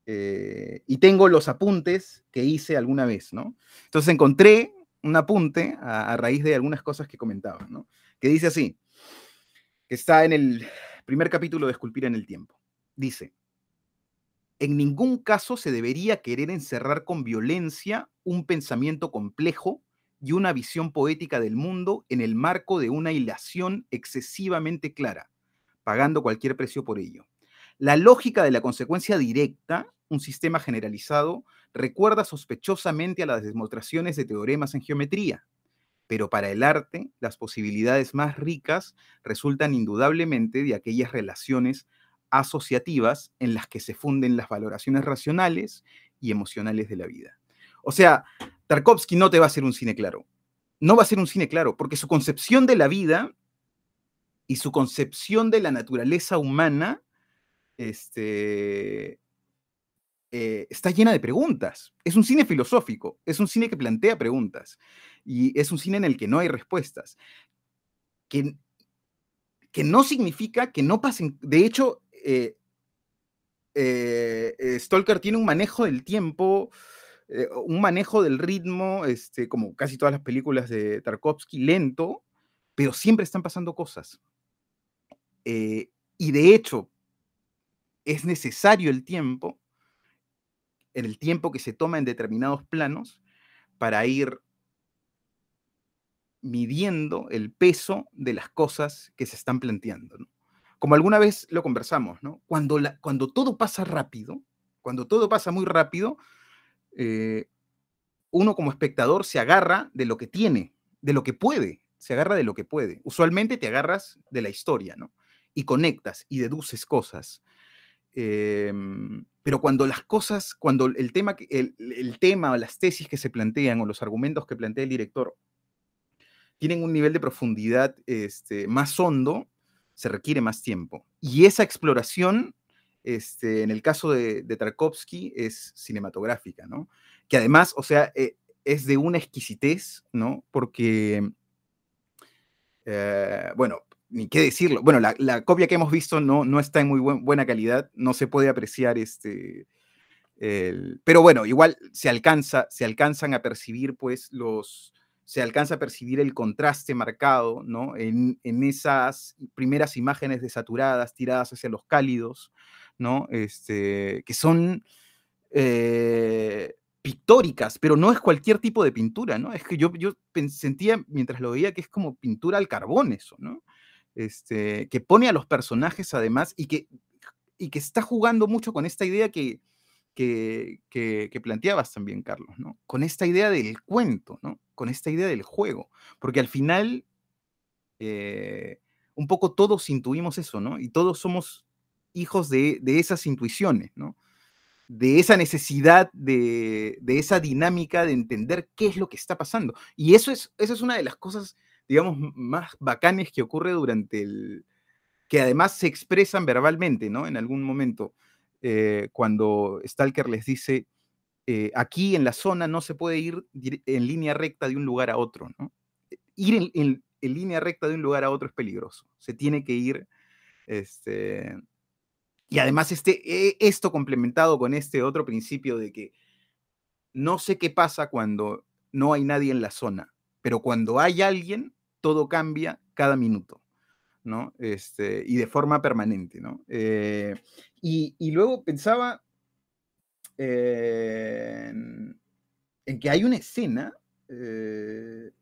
B: eh, y tengo los apuntes que hice alguna vez, ¿no? Entonces encontré un apunte a, a raíz de algunas cosas que comentaba, ¿no? Que dice así, que está en el primer capítulo de Esculpir en el Tiempo. Dice, en ningún caso se debería querer encerrar con violencia un pensamiento complejo y una visión poética del mundo en el marco de una hilación excesivamente clara, pagando cualquier precio por ello. La lógica de la consecuencia directa, un sistema generalizado, recuerda sospechosamente a las demostraciones de teoremas en geometría, pero para el arte las posibilidades más ricas resultan indudablemente de aquellas relaciones asociativas en las que se funden las valoraciones racionales y emocionales de la vida. O sea, Tarkovsky no te va a hacer un cine claro. No va a ser un cine claro, porque su concepción de la vida y su concepción de la naturaleza humana este, eh, está llena de preguntas. Es un cine filosófico, es un cine que plantea preguntas y es un cine en el que no hay respuestas. Que, que no significa que no pasen. De hecho, eh, eh, Stalker tiene un manejo del tiempo, un manejo del ritmo, este, como casi todas las películas de Tarkovsky, lento, pero siempre están pasando cosas. y de hecho, es necesario el tiempo, el tiempo que se toma en determinados planos, para ir midiendo el peso de las cosas que se están planteando. Como alguna vez lo conversamos, ¿no? Cuando, la, cuando todo pasa rápido, cuando todo pasa muy rápido, eh, uno como espectador se agarra de lo que tiene, de lo que puede, se agarra de lo que puede. Usualmente te agarras de la historia, ¿no? Y conectas y deduces cosas. Em, pero cuando las cosas, cuando el tema, el, el tema las tesis que se plantean o los argumentos que plantea el director tienen un nivel de profundidad este, más hondo, se requiere más tiempo. Y esa exploración, este, en el caso de, Tarkovsky, es cinematográfica, ¿no? Que además, o sea, eh, es de una exquisitez, ¿no? Porque, eh, bueno, ni qué decirlo. Bueno, la, copia que hemos visto no, no está en muy buena calidad, no se puede apreciar este... pero bueno, igual se, alcanza, se alcanzan a percibir pues los, se alcanza a percibir el contraste marcado, ¿no? En, esas primeras imágenes desaturadas, tiradas hacia los cálidos, ¿no? Este, que son eh, pictóricas, pero no es cualquier tipo de pintura, ¿no? Es que yo, yo sentía mientras lo veía que es como pintura al carbón eso, ¿no? Este, que pone a los personajes además y que, y que está jugando mucho con esta idea que, que, planteabas también, Carlos, ¿no? Con esta idea del cuento, ¿no? Con esta idea del juego, porque al final, eh, un poco todos intuimos eso, ¿no? Y todos somos hijos de, esas intuiciones, ¿no? De esa necesidad, de, esa dinámica de entender qué es lo que está pasando. Y eso es, eso es una de las cosas, digamos, más bacanes que ocurre durante el, que además se expresan verbalmente, ¿no? En algún momento. Eh, cuando Stalker les dice, eh, aquí en la zona no se puede ir en línea recta de un lugar a otro, ¿no? Eh, ir en, línea recta de un lugar a otro es peligroso, se tiene que ir, este, y además este, e, esto complementado con este otro principio de que no sé qué pasa cuando no hay nadie en la zona, pero cuando hay alguien, todo cambia cada minuto. ¿no? Este, y de forma permanente, ¿no? Eh, y, luego pensaba en, que hay una escena, eh,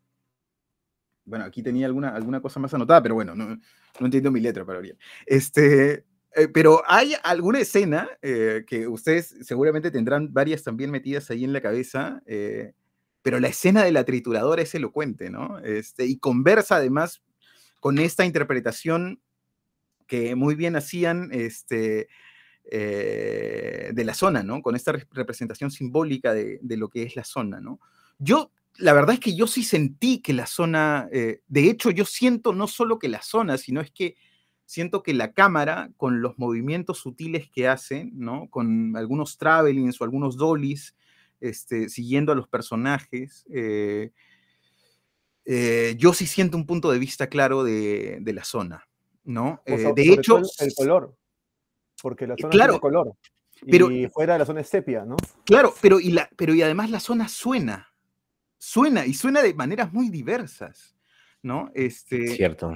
B: bueno, aquí tenía alguna, alguna cosa más anotada, pero bueno, no, entiendo mi letra para bien. Este, eh, pero hay alguna escena que ustedes seguramente tendrán varias también metidas ahí en la cabeza, pero la escena de la trituradora es elocuente, ¿no? Este, y conversa además con esta interpretación que muy bien hacían este, eh, de la zona, ¿no? Con esta representación simbólica de, lo que es la zona, ¿no? Yo, la verdad es que yo sí sentí que la zona, eh, de hecho yo siento no solo que la zona, sino es que siento que la cámara, con los movimientos sutiles que hace, ¿no? Con algunos travelings o algunos dollies, este, siguiendo a los personajes, eh, eh, yo sí siento un punto de vista claro de, la zona, ¿no? Eh, de hecho...
D: El, color, porque la zona claro, tiene color. Pero, y fuera de la zona es sepia, ¿no?
B: Claro, pero y, la, pero y además la zona suena. suena y suena de maneras muy diversas, ¿no? Este,
A: Cierto.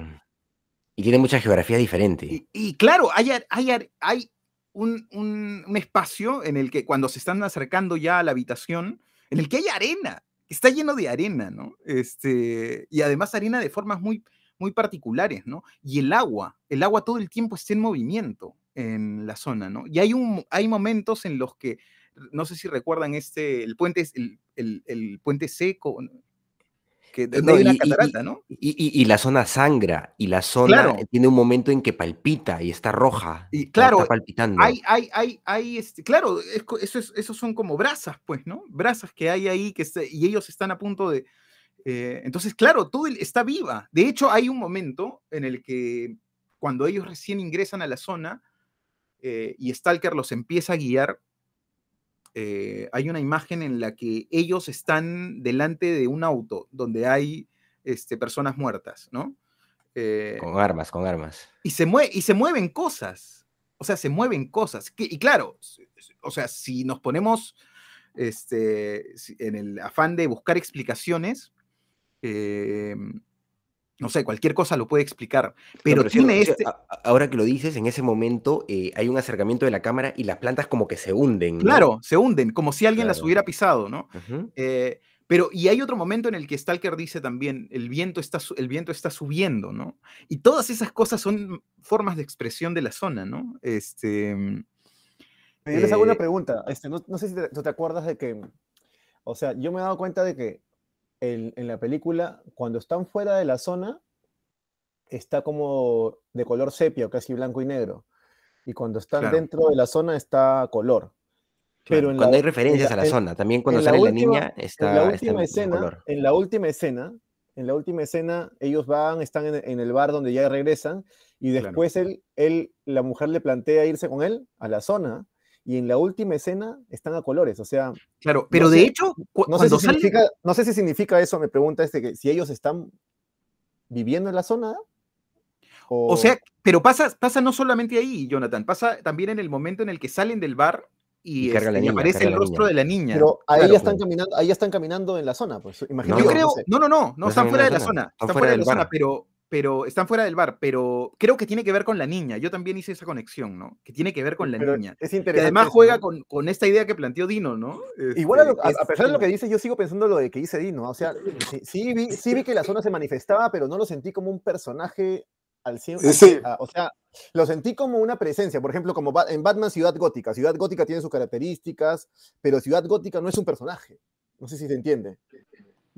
A: Y tiene mucha geografía diferente.
B: y, claro, hay, hay, hay un, un- espacio en el que cuando se están acercando ya a la habitación, en el que hay arena, está lleno de arena, ¿no? Este, y además arena de formas muy, muy particulares, ¿no? Y el agua, el agua todo el tiempo está en movimiento en la zona, ¿no? Y hay, un, hay momentos en los que, no sé si recuerdan este, el puente, el, el- puente seco. Que donde
A: No,
B: hay una
A: y- y-
B: catarata, ¿no?
A: Y, la zona sangra, y la zona
B: Claro.
A: tiene un momento en que palpita y está roja.
B: Y claro,
A: está palpitando.
B: Hay, hay, hay, hay, este, claro, es eso es- esos son como brasas, pues, ¿no? Brasas que hay ahí que y ellos están a punto de. eh, entonces, claro, todo el- está viva. De hecho, hay un momento en el que cuando ellos recién ingresan a la zona eh, y Stalker los empieza a guiar, eh, hay una imagen en la que ellos están delante de un auto donde hay este, personas muertas, ¿no? Eh,
A: Con armas, con armas.
B: y se, mue- y se mueven cosas. O sea, se mueven cosas. Que- y claro, o sea, si nos ponemos este, en el afán de buscar explicaciones, eh, no sé, cualquier cosa lo puede explicar.
A: No,
B: Pero, tiene
A: sí,
B: este.
A: ahora que lo dices, en ese momento eh, hay un acercamiento de la cámara y las plantas como que se hunden. ¿no?
B: Claro, se hunden, como si alguien las hubiera pisado, ¿no? Eh, pero, y hay otro momento en el que Stalker dice también, el viento, está, el viento está subiendo, ¿no? Y todas esas cosas son formas de expresión de la zona, ¿no? Este,
D: Yo les hago una
B: Eh,
D: pregunta. Este, no, no sé si te, tú te acuerdas de que, o sea, yo me he dado cuenta de que en, en la película, cuando están fuera de la zona, está como de color sepia, casi blanco y negro. Y cuando están
B: Claro.
D: dentro de la zona está color. Pero en
A: Cuando
D: la-
A: hay
D: en
A: referencias
D: la-
A: a la
D: en-
A: zona, también cuando
D: la
A: sale la niña está,
D: en la última
A: en
D: escena,
A: color.
D: en la última escena, en la última escena, ellos van, están en, en el bar donde ya regresan, y
B: Claro.
D: después él, él, la mujer le plantea irse con él a la zona, y en la última escena están a colores, o sea,
B: claro, pero de
D: sé,
B: hecho, cu-
D: no sé, si
B: sale,
D: significa, no sé si significa eso, me pregunta este, que si ellos están viviendo en la zona, o,
B: O sea, pero pasa, pasa no solamente ahí, Jonathan, pasa también en el momento en el que salen del bar y, este, y
A: niña,
B: aparece el rostro
A: niña.
B: de la niña.
D: pero ahí
B: Claro.
D: ya están caminando, ahí ya están caminando en la zona, pues imagino
A: No,
B: Yo creo,
D: no sé.
B: no, no, no, no
A: No
B: están
A: están
B: fuera de la zona,
A: zona,
B: están fuera de la zona, pero, pero están fuera del bar, pero creo que tiene que ver con la niña. Yo también hice esa conexión, ¿no? Que tiene que ver con la
D: Pero
B: niña.
D: es
B: Que
D: interesante
B: además juega
D: ¿no?
B: con, con esta idea que planteó Dino, ¿no?
D: Igual, a, lo-
B: Este,
D: a-
B: es
D: a pesar de lo que dice, yo sigo pensando lo de que dice Dino. O sea, sí, sí vi, sí vi que la zona se manifestaba, pero no lo sentí como un personaje al 100. al
C: Sí.
D: 100, o sea, lo sentí como una presencia. Por ejemplo, como en Batman Ciudad Gótica. Ciudad Gótica tiene sus características, pero Ciudad Gótica no es un personaje. No sé si se entiende.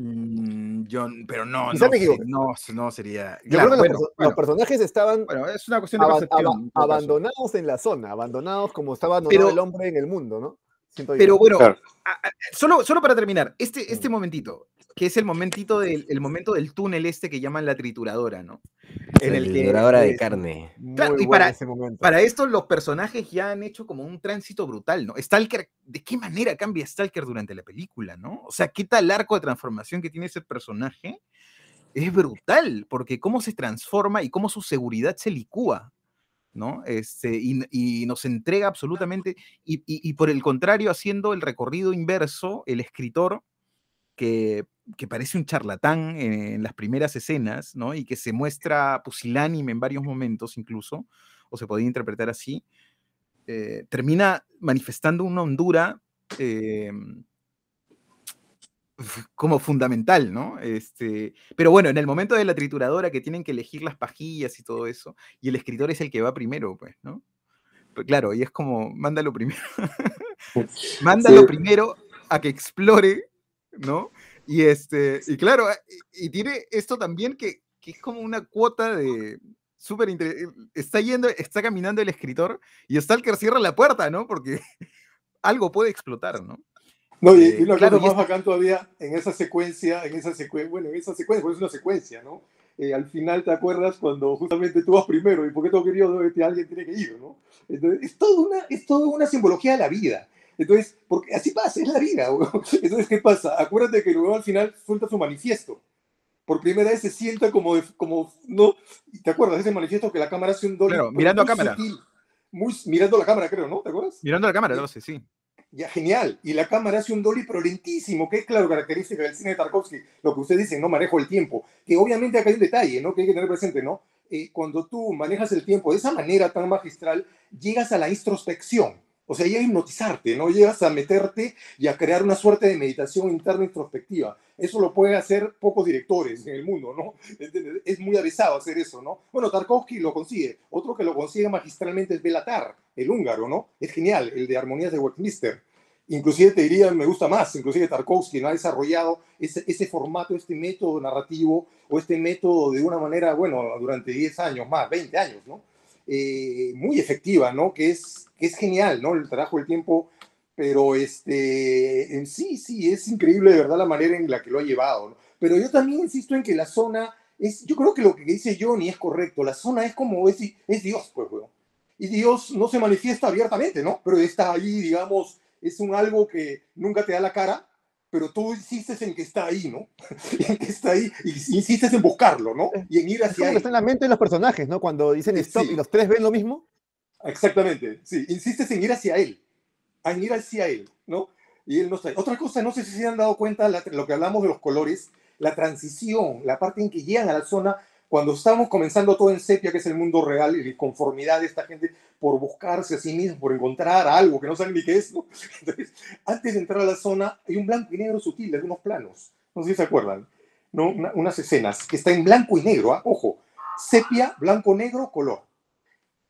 B: Mm, yo, pero no, no, no, no sería.
D: Yo
B: claro,
D: creo que
B: bueno,
D: los, perso-
B: bueno,
D: los personajes estaban
B: bueno, es una cuestión de
D: abandonados en la zona, abandonados como estaba abandonado
B: Pero-
D: el hombre en el mundo, ¿no? Siento.
B: Pero bueno,
C: Claro.
B: a- a- solo, solo para terminar, este, este momentito, que es el momentito del el momento del túnel este que llaman la trituradora, ¿no? En el que
A: Trituradora de
B: es-
A: carne.
D: Muy
B: claro, y para-
D: ese momento.
B: Para esto los personajes ya han hecho como un tránsito brutal, ¿no? Stalker, ¿de qué manera cambia Stalker durante la película, ¿no? O sea, qué tal arco de transformación que tiene ese personaje es brutal, porque cómo se transforma y cómo su seguridad se licúa, ¿no? Este, y, y nos entrega absolutamente, y, y- y por el contrario, haciendo el recorrido inverso, el escritor, que, que parece un charlatán en, en las primeras escenas, ¿no? Y que se muestra pusilánime en varios momentos incluso, o se podría interpretar así, eh, termina manifestando una hondura eh, como fundamental, ¿no? Este, pero bueno, en el momento de la trituradora que tienen que elegir las pajillas y todo eso, y el escritor es el que va primero, pues, ¿no? Pero claro, y es como, mándalo primero. <laughs> <laughs> mándalo
C: Sí.
B: primero a que explore, ¿no? Y este, y claro, y, y tiene esto también que, que es como una cuota de súper inter- está yendo, está caminando el escritor y Stalker cierra la puerta, ¿no? Porque <laughs> algo puede explotar, ¿no?
C: No, y, y una
B: claro,
C: cosa
B: y
C: más bacán todavía, en esa secuencia, en esa secuencia, bueno, en esa secuencia, porque es una secuencia, ¿no? Eh, al final te acuerdas cuando justamente tú vas primero y porque todo querido este, alguien tiene que ir, ¿no? Entonces, es toda una, es toda una simbología de la vida. Entonces, porque así pasa, es la vida, weón. <laughs> Entonces, ¿qué pasa? Acuérdate que luego al final suelta su manifiesto. Por primera vez se sienta como, de- como no, ¿te acuerdas? Ese manifiesto que la cámara hace un.
B: Claro, mirando a cámara.
C: sutil, muy, mirando la cámara, creo, ¿no? ¿Te acuerdas?
B: Mirando a la cámara, lo sé, sí.
C: Ya genial. Y la cámara hace un dolly, pero lentísimo, que es claro característica del cine de Tarkovsky, lo que usted dice, no manejo el tiempo. Que obviamente acá hay un detalle, ¿no? Que hay que tener presente, ¿no? Eh, cuando tú manejas el tiempo de esa manera tan magistral, llegas a la introspección. O sea, llega a hipnotizarte, ¿no? Llegas a meterte y a crear una suerte de meditación interna introspectiva. Eso lo pueden hacer pocos directores en el mundo, ¿no? <laughs> Es muy avisado hacer eso, ¿no? Bueno, Tarkovsky lo consigue. Otro que lo consigue magistralmente es Belatar, el húngaro, ¿no? Es genial, el de Armonías de Westminster. Inclusive te diría, me gusta más, inclusive Tarkovsky no ha desarrollado ese, ese formato, este método narrativo o este método de una manera, bueno, durante 10 años más, 20 años, ¿no? Eh, muy efectiva, ¿no? Que es, que es genial, ¿no? El trabajo del tiempo, pero este, en sí, sí, es increíble de verdad la manera en la que lo ha llevado, ¿no? Pero yo también insisto en que la zona es, yo creo que lo que dice Johnny es correcto, la zona es como, es, es Dios, pues, weón. Y Dios no se manifiesta abiertamente, ¿no? Pero está ahí, digamos, es un algo que nunca te da la cara, pero tú insistes en que está ahí, ¿no? <laughs> en que está ahí y insistes en buscarlo, ¿no? Y en ir hacia
D: es como está en la mente de los personajes, ¿no? Cuando dicen stop y los tres ven lo mismo.
C: Exactamente, sí, insistes en ir hacia él, en ir hacia él, ¿no? Y él no está. Otra cosa, no sé si se han dado cuenta lo que hablamos de los colores, la transición, la parte en que llegan a la zona cuando estamos comenzando todo en sepia, que es el mundo real, y la conformidad de esta gente por buscarse a sí mismo, por encontrar algo que no saben ni qué es, ¿no? <laughs> Entonces, antes de entrar a la zona, hay un blanco y negro sutil, de unos planos, no sé si se acuerdan, ¿no? unas escenas que está en blanco y negro, ¿ah? ojo, sepia, blanco, negro, color.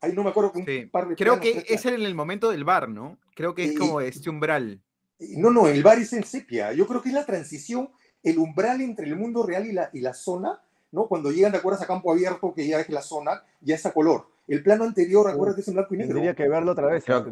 C: Ahí no me acuerdo
B: un par de Creo que es en el momento del bar, ¿no? Creo que es como este umbral.
C: No, no, el bar es en sepia. Yo creo que es la transición, el umbral entre el mundo real y la, y la zona, ¿no? Cuando llegan, ¿te acuerdas a campo abierto, que ya es la zona, ya está color. El plano anterior, acuérdate, es en blanco y negro.
D: Tendría que verlo otra vez.
A: Creo, que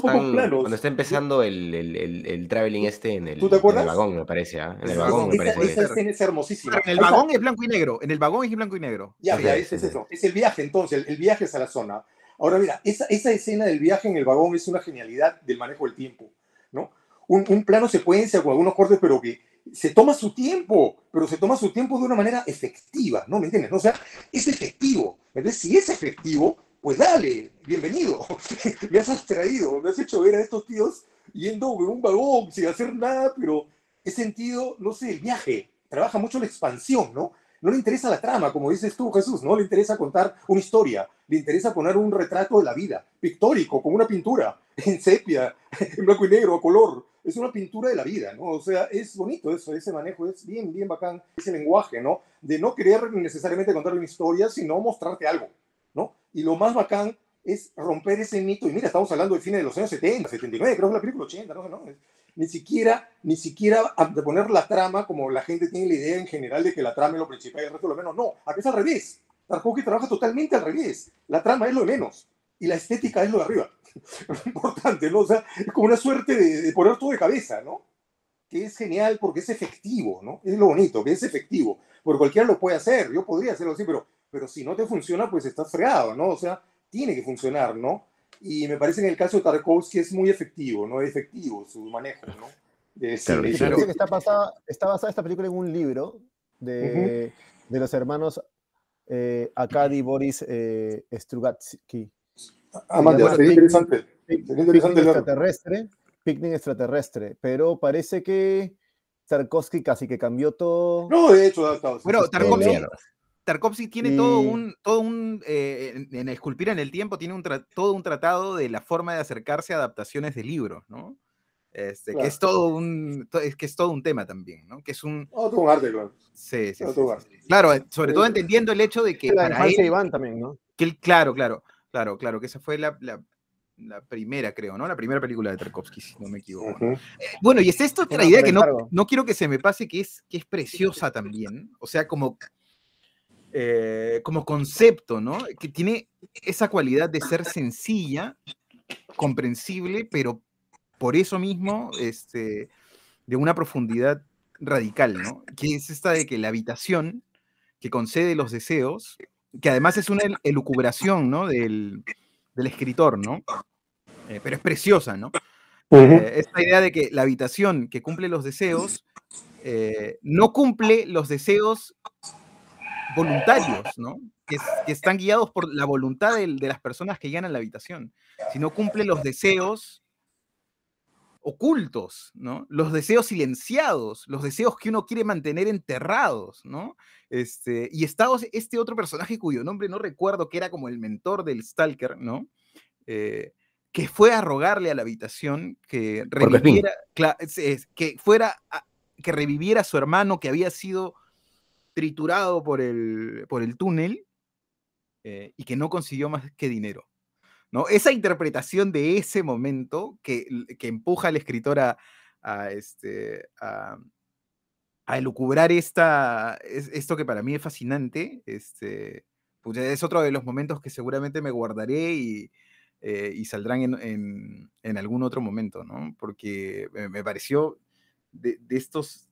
A: cuando, está empezando el, el, el, traveling este en el,
C: ¿Tú te acuerdas?
A: En el vagón, me parece. ¿eh? En el vagón, me parece.
C: Esa, escena es hermosísima.
B: en el vagón es blanco y negro. En el vagón es blanco y negro.
C: Ya, ya, es, es eso. Es el viaje, entonces. El, viaje es a la zona. Ahora, mira, esa, esa escena del viaje en el vagón es una genialidad del manejo del tiempo, ¿no? Un, un plano secuencia con algunos cortes, pero que se toma su tiempo, pero se toma su tiempo de una manera efectiva, ¿no? ¿Me entiendes? O sea, es efectivo. Entonces, si es efectivo, pues dale, bienvenido. <laughs> me has abstraído, me has hecho ver a estos tíos yendo en un vagón sin hacer nada, pero he sentido, no sé, el viaje. Trabaja mucho la expansión, ¿no? No le interesa la trama, como dices tú, Jesús, no le interesa contar una historia, le interesa poner un retrato de la vida, pictórico, como una pintura, <laughs> en sepia, en blanco y negro, a color. Es una pintura de la vida, ¿no? O sea, es bonito eso, ese manejo es bien, bien bacán, ese lenguaje, ¿no? De no querer necesariamente contar una historia, sino mostrarte algo, ¿no? Y lo más bacán es romper ese mito. Y mira, estamos hablando del fin de los años 70, 79, creo que es la película 80, no, no, ni siquiera, ni siquiera de poner la trama como la gente tiene la idea en general de que la trama es lo principal y el resto lo menos. No, acá es al revés. Tarkovsky trabaja totalmente al revés. La trama es lo de menos y la estética es lo de arriba. <laughs> Importante, ¿no? O sea, es como una suerte de, de, poner todo de cabeza, ¿no? Que es genial porque es efectivo, ¿no? Es lo bonito, que es efectivo. Porque cualquiera lo puede hacer, yo podría hacerlo así, pero, pero si no te funciona, pues estás fregado, ¿no? O sea, tiene que funcionar, ¿no? Y me parece que en el caso de Tarkovsky es muy efectivo, ¿no? Es efectivo su manejo, ¿no?
D: De claro, que está, basada, está basada esta película en un libro de, de los hermanos eh, Akadi Boris eh, Strugatsky.
C: Ah, sería interesante.
D: interesante extraterrestre, Picnic extraterrestre, pero parece que Tarkovsky casi que cambió todo.
C: No, de hecho,
B: bueno, Tarkovsky, Tarkovsky tiene todo un, todo un eh, en, Esculpir en el Tiempo, tiene un todo un tratado de la forma de acercarse a adaptaciones de libros, ¿no? Este, que es todo un es que es todo un tema también, ¿no? Que es un
C: oh, un arte, claro.
B: Sí, sí, Claro, eh, sobre todo entendiendo el hecho de que
D: la para él, Iván también, ¿no?
B: Que claro, claro, claro, claro, que esa fue la, la, la, primera, creo, ¿no? La primera película de Tarkovsky, si no me equivoco. Eh, bueno, y es esto otra idea que no, no quiero que se me pase, que es, que es preciosa también. O sea, como eh, como concepto, ¿no? Que tiene esa cualidad de ser sencilla, comprensible, pero por eso mismo, este, de una profundidad radical, ¿no? Que es esta de que la habitación que concede los deseos, que además es una elucubración, ¿no? Del, escritor, ¿no? Eh, pero es preciosa, ¿no? Eh, esta idea de que la habitación que cumple los deseos no cumple los deseos voluntarios, ¿no? Que, están guiados por la voluntad de, las personas que llegan a la habitación, si no cumple los deseos ocultos, ¿no? Los deseos silenciados, los deseos que uno quiere mantener enterrados, ¿no? Este, y está este otro personaje cuyo nombre no recuerdo, que era como el mentor del Stalker, ¿no? Eh, que fue a rogarle a la habitación que reviviera, que fuera, que reviviera a su hermano que había sido triturado por el, por el túnel eh, y que no consiguió más que dinero. ¿No? Esa interpretación de ese momento que, que empuja al escritor a, este, a, elucubrar esta, esto que para mí es fascinante, este, pues es otro de los momentos que seguramente me guardaré y, eh, y saldrán en, en, algún otro momento, ¿no? Porque me, pareció de, de, estos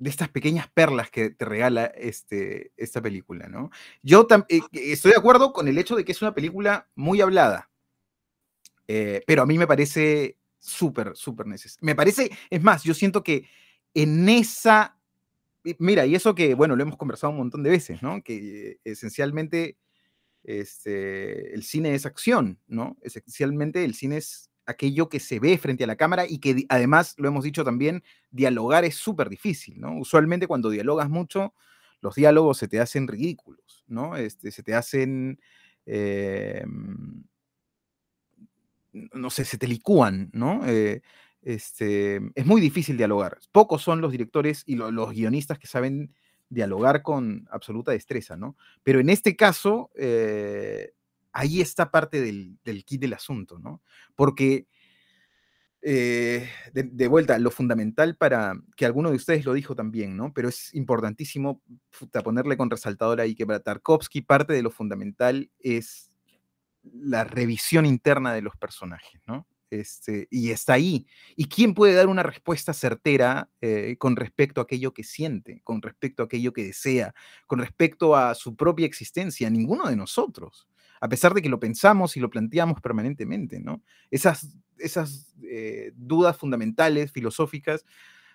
B: de estas pequeñas perlas que te regala este, esta película, ¿no? Yo eh, estoy de acuerdo con el hecho de que es una película muy hablada, eh, pero a mí me parece súper, súper necesario. Me parece, es más, yo siento que en esa, mira, y eso que, bueno, lo hemos conversado un montón de veces, ¿no? Que esencialmente este, el cine es acción, ¿no? Esencialmente el cine es aquello que se ve frente a la cámara y que además, lo hemos dicho también, dialogar es súper difícil, ¿no? Usualmente cuando dialogas mucho, los diálogos se te hacen ridículos, ¿no? Este, se te hacen, em, no sé, se te licúan, ¿no? Eh, este, es muy difícil dialogar. Pocos son los directores y los guionistas que saben dialogar con absoluta destreza, ¿no? Pero en este caso, eh, ahí está parte del, kit del asunto, ¿no? Porque, eh, de, vuelta, lo fundamental para, que alguno de ustedes lo dijo también, ¿no? Pero es importantísimo ponerle con resaltador ahí que para Tarkovsky parte de lo fundamental es la revisión interna de los personajes, ¿no? Este, y está ahí. ¿Y quién puede dar una respuesta certera eh, con respecto a aquello que siente, con respecto a aquello que desea, con respecto a su propia existencia? Ninguno de nosotros a pesar de que lo pensamos y lo planteamos permanentemente, ¿no? Esas, esas eh, dudas fundamentales, filosóficas,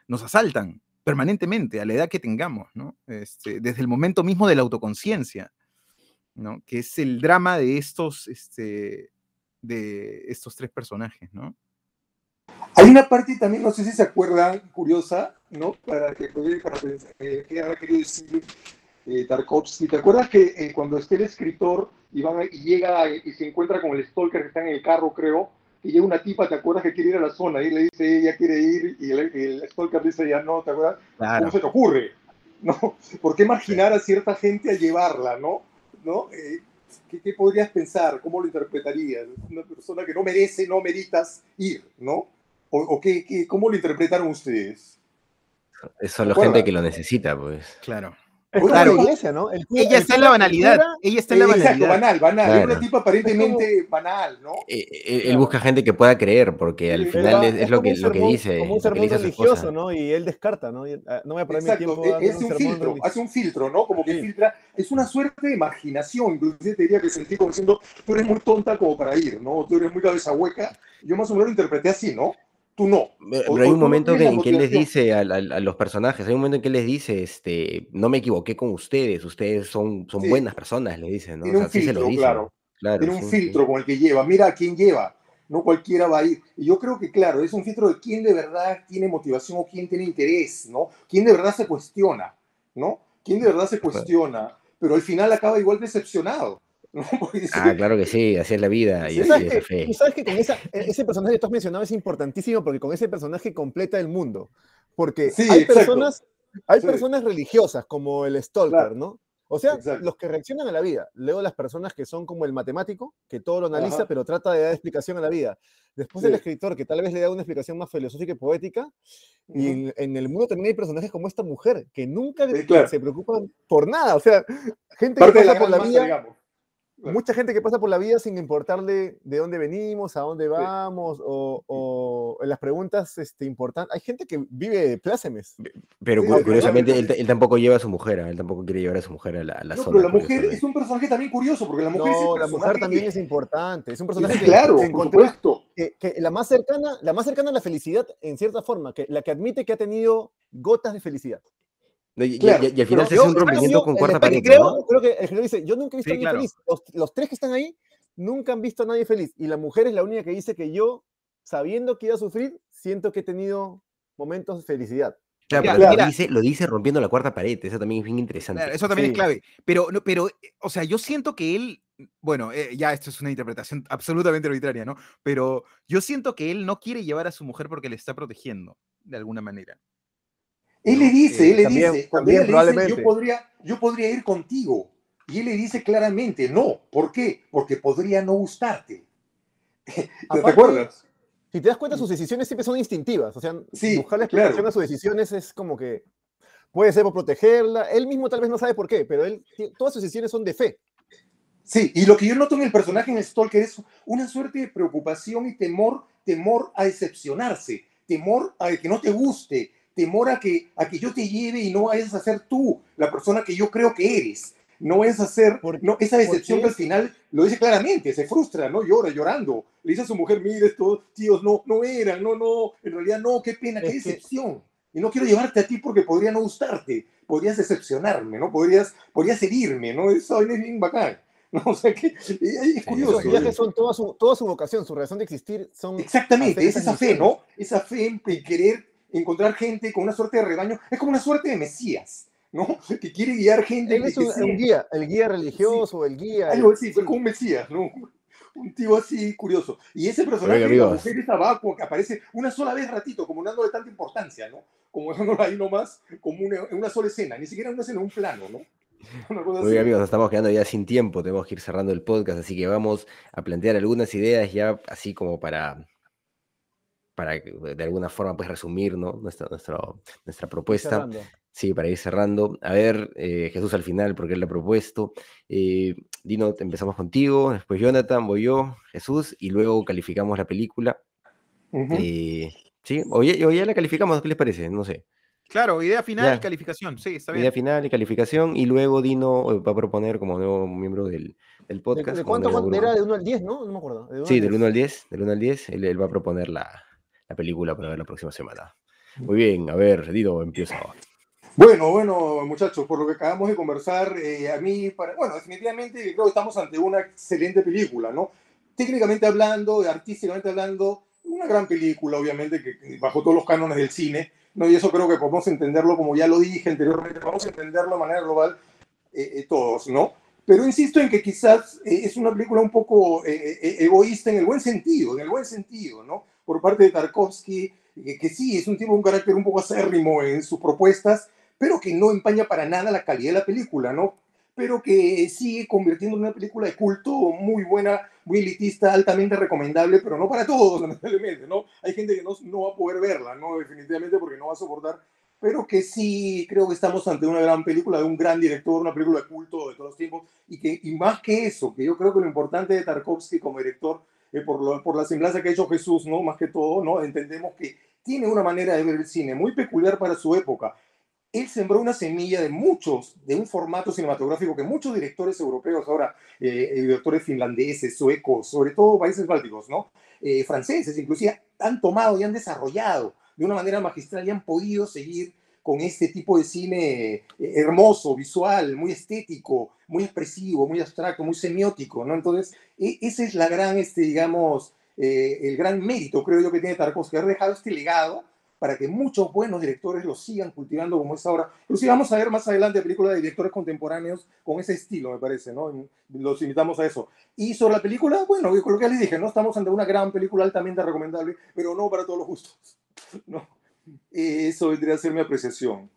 B: nos asaltan permanentemente a la edad que tengamos. Este, desde el momento mismo de la autoconciencia, ¿no? Que es el drama de estos, este, de estos tres personajes, ¿no?
C: Hay una parte también, no sé si se acuerdan, curiosa, ¿no? Para que, para pensar, eh, que ahora querido decir eh, Tarkovsky. ¿Te acuerdas que eh, cuando esté el escritor y, y llega y se encuentra con el stalker que está en el carro, creo, y llega una tipa, ¿te acuerdas que quiere ir a la zona? Y le dice, ella quiere ir, y el, stalker dice, ya no, ¿te acuerdas? ¿Cómo se te ocurre? <laughs> ¿No? ¿Por qué marginar a cierta gente a llevarla, no? ¿No? Eh, ¿qué, podrías pensar? ¿Cómo lo interpretarías? Una persona que no merece, no meritas ir, ¿no? ¿O, o qué, cómo lo interpretaron ustedes?
A: Es solo gente que lo necesita, pues.
B: Claro
D: claro, iglesia, ¿no?
B: ella está en la banalidad. ella está en la banalidad.
C: Exacto, banal, banal. Es una tipa aparentemente banal, ¿no?
A: Eh, eh, él, busca gente que pueda creer, porque al final es, lo, que, lo que dice.
D: Como un sermón religioso, ¿no? Y él descarta, ¿no? Ah, no voy a poner mi tiempo.
C: Es un, filtro, hace un filtro, ¿no? Como que filtra. Es una suerte de marginación. Inclusive te diría que sentí como diciendo, tú eres muy tonta como para ir, ¿no? Tú eres muy cabeza hueca. Yo más o menos lo interpreté así, ¿no? Tú no.
A: Pero hay un momento en que él les dice a, los personajes, hay un momento en que él les dice, este, no me equivoqué con ustedes, ustedes son, son buenas personas, le dicen, ¿no?
C: Tiene un filtro, claro. Tiene un filtro con el que lleva, mira a quién lleva, no cualquiera va a ir. Y yo creo que, claro, es un filtro de quién de verdad tiene motivación o quién tiene interés, ¿no? Quién de verdad se cuestiona, ¿no? Quién de verdad se cuestiona, pero al final acaba igual decepcionado. <laughs>
A: Ah, claro que sí, así es la vida. Y,
D: sabes, que, fe. sabes que con esa, e, ese personaje que tú has mencionado es importantísimo porque con ese personaje completa el mundo. Porque hay, personas, hay personas religiosas como el Stalker, ¿no? O sea, los que reaccionan a la vida. Luego las personas que son como el matemático, que todo lo analiza, pero trata de dar explicación a la vida. Después el escritor, que tal vez le da una explicación más filosófica y poética. Y en, el mundo también hay personajes como esta mujer, que nunca se preocupan por nada. O sea, gente que pasa por la vida mucha gente que pasa por la vida sin importarle de dónde venimos, a dónde vamos, o, o las preguntas este, importantes. Hay gente que vive plácemes.
A: Pero curiosamente, él, tampoco lleva a su mujer, ¿eh? él tampoco quiere llevar a su mujer a la, a zona.
C: Pero la mujer es un personaje también curioso, porque la mujer
D: no, la mujer también es importante. Es un personaje
C: que, claro,
D: que, que, la más cercana, la más cercana a la felicidad, en cierta forma, que la que admite que ha tenido gotas de felicidad.
A: Y, al final se hace un rompimiento con cuarta pared.
D: Creo, creo que el general dice, yo nunca he visto a nadie feliz. Los, los, tres que están ahí nunca han visto a nadie feliz. Y la mujer es la única que dice que yo sabiendo que iba a sufrir, siento que he tenido momentos de felicidad.
A: Claro,
B: Mira,
A: pero
B: mira.
A: Lo, dice, lo dice rompiendo la cuarta pared, eso también es bien interesante.
B: Claro, eso también
D: Sí.
B: es clave. Pero, no, pero, o sea, yo siento que él, bueno, eh, ya esto es una interpretación absolutamente arbitraria, ¿no? Pero yo siento que él no quiere llevar a su mujer porque le está protegiendo, de alguna manera.
C: Él le dice,
D: Eh,
C: él le
D: también-
C: dice, cuando
D: también
C: ella le dice, yo podría, yo podría ir contigo. Y él le dice claramente, no. ¿Por qué? Porque podría no gustarte. <laughs> ¿Te
D: Aparte,
C: acuerdas?
D: Si te das cuenta, sus decisiones siempre son instintivas. O sea,
C: Sí,
D: buscar la explicación
C: claro.
D: a sus decisiones es como que puede ser por protegerla. Él mismo tal vez no sabe por qué, pero él, todas sus decisiones son de fe.
C: Sí, y lo que yo noto en el personaje en Stalker es una suerte de preocupación y temor, temor a decepcionarse, temor a que no te guste, temor a que, a que yo te lleve y no vayas a ser tú la persona que yo creo que eres. No es hacer, no, esa decepción que al final lo dice claramente, se frustra, ¿no? Llora, llorando. Le dice a su mujer, mire, estos tíos no, no eran, no, no, en realidad no, qué pena, qué decepción. Y no quiero llevarte a ti porque podría no gustarte, podrías decepcionarme, ¿no? Podrías, podrías herirme, ¿no? Eso es bien bacán. <laughs> ¿no? O sea que es curioso.
D: Son toda su, toda su vocación, su razón de existir son.
C: Exactamente, es esa fe. ¿no? Esa fe en querer encontrar gente con una suerte de rebaño. Es como una suerte de Mesías, ¿no? Que quiere guiar gente.
D: Él es un, guía, el guía religioso, el guía.
C: algo así, fue como un Mesías, ¿no? Un tío así curioso. Y ese personaje,
A: Oiga,
C: la mujer esa vacua que aparece una sola vez ratito, como no dándole tanta importancia, ¿no? Como <laughs> dejándolo ahí nomás, como una, en una sola escena, ni siquiera una escena, un plano, ¿no? <laughs> Una cosa
A: Muy
C: así.
A: bien, amigos, estamos quedando ya sin tiempo, tenemos que ir cerrando el podcast, así que vamos a plantear algunas ideas ya así como para, para de alguna forma pues resumir ¿no? nuestra, nuestra, nuestra propuesta. Sí, para ir cerrando. A ver, eh, Jesús al final, porque él lo ha propuesto. Eh, Dino, empezamos contigo, después Jonathan, voy yo, Jesús, y luego calificamos la película.
C: Ujú.
A: Eh, ¿Sí? O ya, o ya la calificamos, ¿qué les parece? No sé.
B: Claro, idea final,
A: Ya.
B: calificación, sí, está
A: Idea
B: bien.
A: final y calificación, y luego Dino eh, va a proponer como nuevo miembro del, del
D: ¿De,
A: podcast.
D: de
A: como
D: cuánto, era? ¿De 1 al 10, no? No me acuerdo. de
A: Sí, del
D: 10.
A: 1 al 10, del 1 al 10, él, él va a proponer la, la película para ver la próxima semana. Muy bien, a ver, Dino, empieza.
C: Bueno, bueno, muchachos, por lo que acabamos de conversar, eh, a mí, para, bueno, definitivamente creo que estamos ante una excelente película, ¿no? Técnicamente hablando, artísticamente hablando, una gran película, obviamente, que, que bajo todos los cánones del cine, ¿no? Y eso creo que podemos entenderlo, como ya lo dije anteriormente, podemos entenderlo de manera global eh, eh, todos, ¿no? Pero insisto en que quizás eh, es una película un poco eh, eh, egoísta en el buen sentido, en el buen sentido, ¿no? Por parte de Tarkovsky, que, que sí, es un tipo, un carácter un poco acérrimo en sus propuestas, pero que no empaña para nada la calidad de la película, ¿no? Pero que sigue convirtiendo en una película de culto muy buena, muy elitista, altamente recomendable, pero no para todos, <laughs> lamentablemente, ¿no? Hay gente que no, no va a poder verla, ¿no? Definitivamente porque no va a soportar, pero que sí creo que estamos ante una gran película de un gran director, una película de culto de todos los tiempos, y que y más que eso, que yo creo que lo importante de Tarkovsky como director, eh, por, lo- por la semblanza que ha hecho Jesús, ¿no? Más que todo, ¿no? Entendemos que tiene una manera de ver el cine muy peculiar para su época, él sembró una semilla de muchos, de un formato cinematográfico que muchos directores europeos ahora, eh, eh, directores finlandeses, suecos, sobre todo países bálticos, ¿no? Eh, franceses, inclusive, han tomado y han desarrollado de una manera magistral y han podido seguir con este tipo de cine eh, hermoso, visual, muy estético, muy expresivo, muy abstracto, muy semiótico, ¿no? Entonces, e- ese es la gran, este, digamos, eh, el gran mérito, creo yo, que tiene Tarkovsky, haber dejado este legado para que muchos buenos directores lo sigan cultivando como es ahora. Inclusive vamos a ver más adelante películas de directores contemporáneos con ese estilo, me parece, ¿no? Los invitamos a eso. Y sobre la película, bueno, con lo que les dije, no estamos ante una gran película altamente recomendable, pero no para todos los gustos, <laughs> ¿no? Eh, Eso vendría a ser mi apreciación.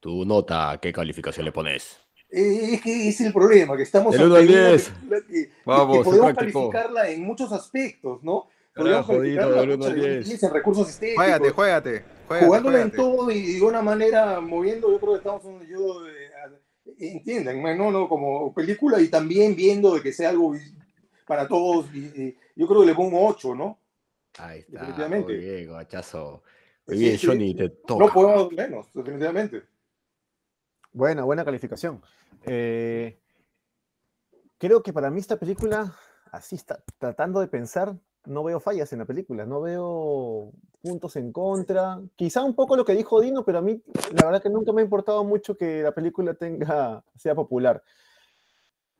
A: Tu nota, ¿qué calificación le pones?
C: Eh, es que es el problema, que estamos
A: Del uno al
C: ante una
A: 10.
C: película que,
A: Vamos,
C: que podemos calificarla en muchos aspectos, ¿no?
A: Dino,
C: calificarla un
A: 10.
C: 10 en recursos estéticos,
B: Juégate, juégate. juégate,
C: jugándola en todo y de una manera moviendo, yo creo que estamos donde yo eh, a- entiendan, no, no, como película y también viendo de que sea algo para todos, y, y yo creo que le pongo 8, ¿no?
A: Ahí está,
C: Definitivamente.
A: muy bien, guachazo. Muy
C: Sí,
A: bien,
C: sí.
A: Johnny, te toca.
C: No podemos menos, definitivamente.
D: Buena, buena calificación. Eh, creo que para mí esta película, así está, tratando de pensar, no veo fallas en la película, no veo puntos en contra. Quizá un poco lo que dijo Dino, pero a mí la verdad que nunca me ha importado mucho que la película tenga, sea popular.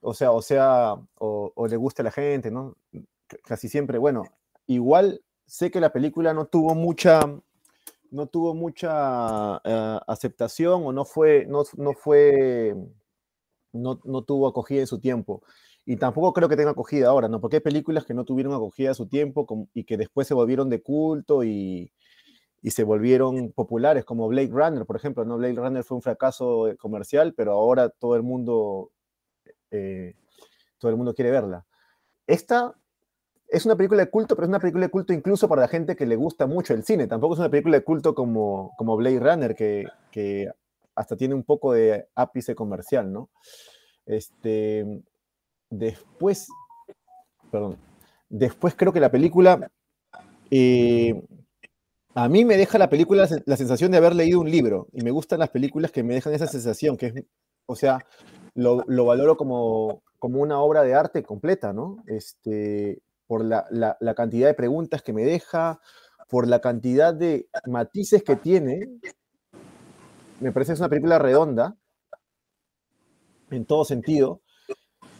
D: O sea, o sea, o, o le guste a la gente, ¿no? C- Casi siempre, bueno, igual sé que la película no tuvo mucha, no tuvo mucha eh, aceptación o no fue, no, no fue, no, no, tuvo acogida en su tiempo. Y tampoco creo que tenga acogida ahora, ¿no? Porque hay películas que no tuvieron acogida en su tiempo y que después se volvieron de culto y, y se volvieron populares, como Blade Runner, por ejemplo, ¿no? Blade Runner fue un fracaso comercial, pero ahora todo el mundo, eh, todo el mundo quiere verla. Esta es una película de culto, pero es una película de culto incluso para la gente que le gusta mucho el cine. Tampoco es una película de culto como, como Blade Runner, que, que hasta tiene un poco de ápice comercial, ¿no? Este, después, perdón, después creo que la película, eh, a mí me deja la película la sensación de haber leído un libro, y me gustan las películas que me dejan esa sensación, que es, o sea, lo, lo valoro como, como una obra de arte completa, ¿no? Este, por la, cantidad de preguntas que me deja, por la cantidad de matices que tiene. Me parece que es una película redonda, en todo sentido.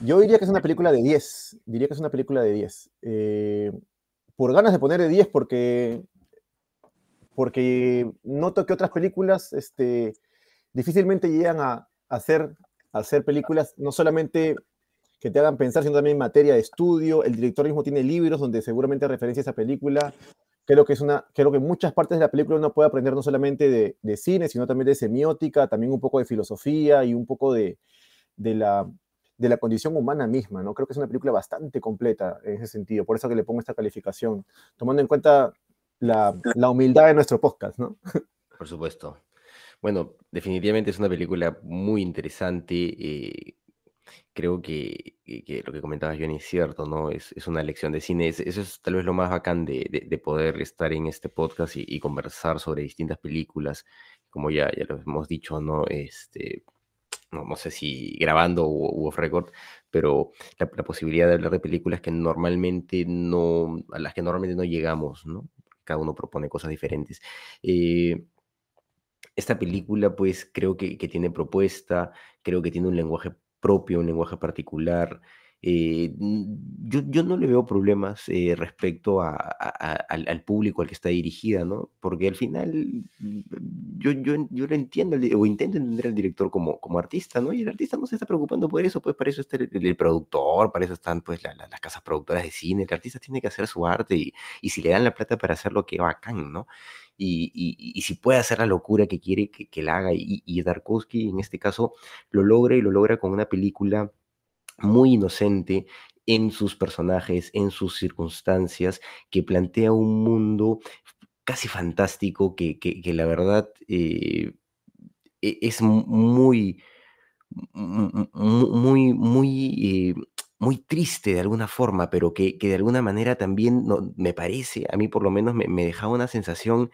D: Yo diría que es una película de 10, diría que es una película de 10. Eh, por ganas de poner de 10 porque, porque noto que otras películas este, difícilmente llegan a, a a hacer películas no solamente que te hagan pensar, sino también materia de estudio. El director mismo tiene libros donde seguramente referencia esa película. Creo que es una, creo que muchas partes de la película uno puede aprender no solamente de, de cine, sino también de semiótica, también un poco de filosofía y un poco de, de, la, de la condición humana misma, ¿no? Creo que es una película bastante completa en ese sentido, por eso que le pongo esta calificación, tomando en cuenta la, la humildad de nuestro podcast, ¿no?
A: Por supuesto. Bueno, definitivamente es una película muy interesante. Eh, creo que, lo que comentabas, Johnny, es cierto, ¿no? Es, una lección de cine. eso es tal vez lo más bacán de, poder estar en este podcast y, conversar sobre distintas películas, como ya, ya lo hemos dicho, ¿no? Este, no, sé si grabando o off record, pero la, posibilidad de hablar de películas que normalmente no, a las que normalmente no llegamos, ¿no? Cada uno propone cosas diferentes. Eh, esta película, pues, creo que, que tiene propuesta, creo que tiene un lenguaje propio, un lenguaje particular. Eh, yo, yo, no le veo problemas eh, respecto a, al, público al que está dirigida, ¿no? Porque al final mm, yo, yo, yo lo entiendo o intento entender al director como, como artista, ¿no? Y el artista no se está preocupando por eso, pues para eso está el, productor, para eso están pues las casas productoras de cine, el artista tiene que hacer su arte y, y si le dan la plata para hacerlo, qué bacán, ¿no? Y, si puede hacer la locura que quiere que, la haga. Y, y en este caso lo logra y lo logra con una película muy inocente en sus personajes, en sus circunstancias, que plantea un mundo casi fantástico que, que, la verdad eh, e, es muy, muy, muy, eh, muy triste de alguna forma, pero que, que de alguna manera también no, me parece, a mí por lo menos me, me dejaba una sensación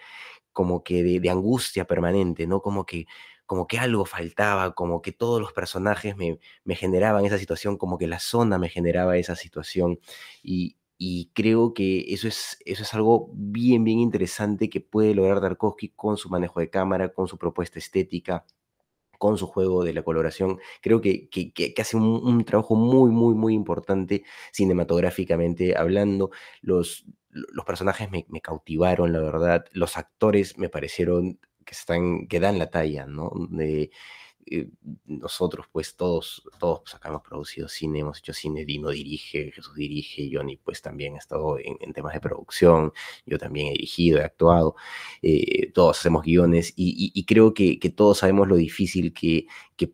A: como que de, angustia permanente, ¿no? Como que, como que algo faltaba, como que todos los personajes me, me generaban esa situación, como que la zona me generaba esa situación. Y, y creo que eso es, eso es algo bien, bien interesante que puede lograr Tarkovsky con su manejo de cámara, con su propuesta estética, con su juego de la coloración, creo que, que, hace un, trabajo muy, muy, muy importante cinematográficamente hablando. Los, los personajes me, cautivaron, la verdad. Los actores me parecieron que, están, que dan la talla, ¿no? Eh, nosotros pues todos, todos pues, acá hemos producido cine, hemos hecho cine, Dino dirige, Jesús dirige, Johnny pues también ha estado en, temas de producción, yo también he dirigido, he actuado, eh, todos hacemos guiones y, creo que, todos sabemos lo difícil que,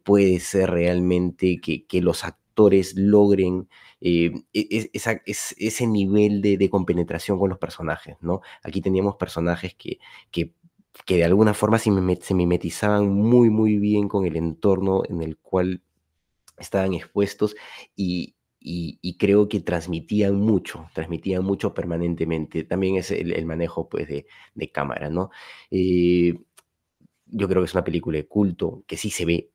A: puede ser realmente que, los actores logren eh, e, e, ese nivel de, compenetración con los personajes, ¿no? Aquí teníamos personajes que que de alguna forma se, mimetizaban muy, muy bien con el entorno en el cual estaban expuestos y, y, creo que transmitían mucho, transmitían mucho permanentemente. También es el, manejo pues, de, de, cámara, ¿no? Eh, yo creo que es una película de culto, que sí se ve,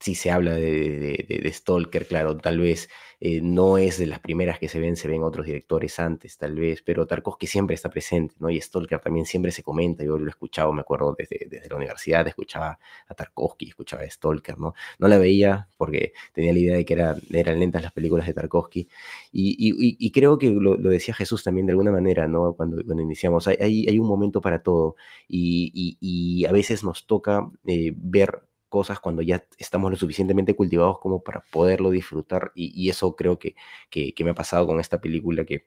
A: sí se habla de, de, Stalker, claro, tal vez eh, no es de las primeras que se ven, se ven otros directores antes, tal vez, pero Tarkovsky siempre está presente, ¿no? Y Stalker también siempre se comenta, yo lo he escuchado, me acuerdo desde, desde la universidad, escuchaba a Tarkovsky, escuchaba a Stalker, ¿no? No la veía porque tenía la idea de que era, eran lentas las películas de Tarkovsky, y, y, creo que lo, decía Jesús también de alguna manera, ¿no? Cuando, cuando iniciamos, hay, hay, un momento para todo, y, a veces nos toca eh, ver cosas cuando ya estamos lo suficientemente cultivados como para poderlo disfrutar. Y, eso creo que, que, me ha pasado con esta película que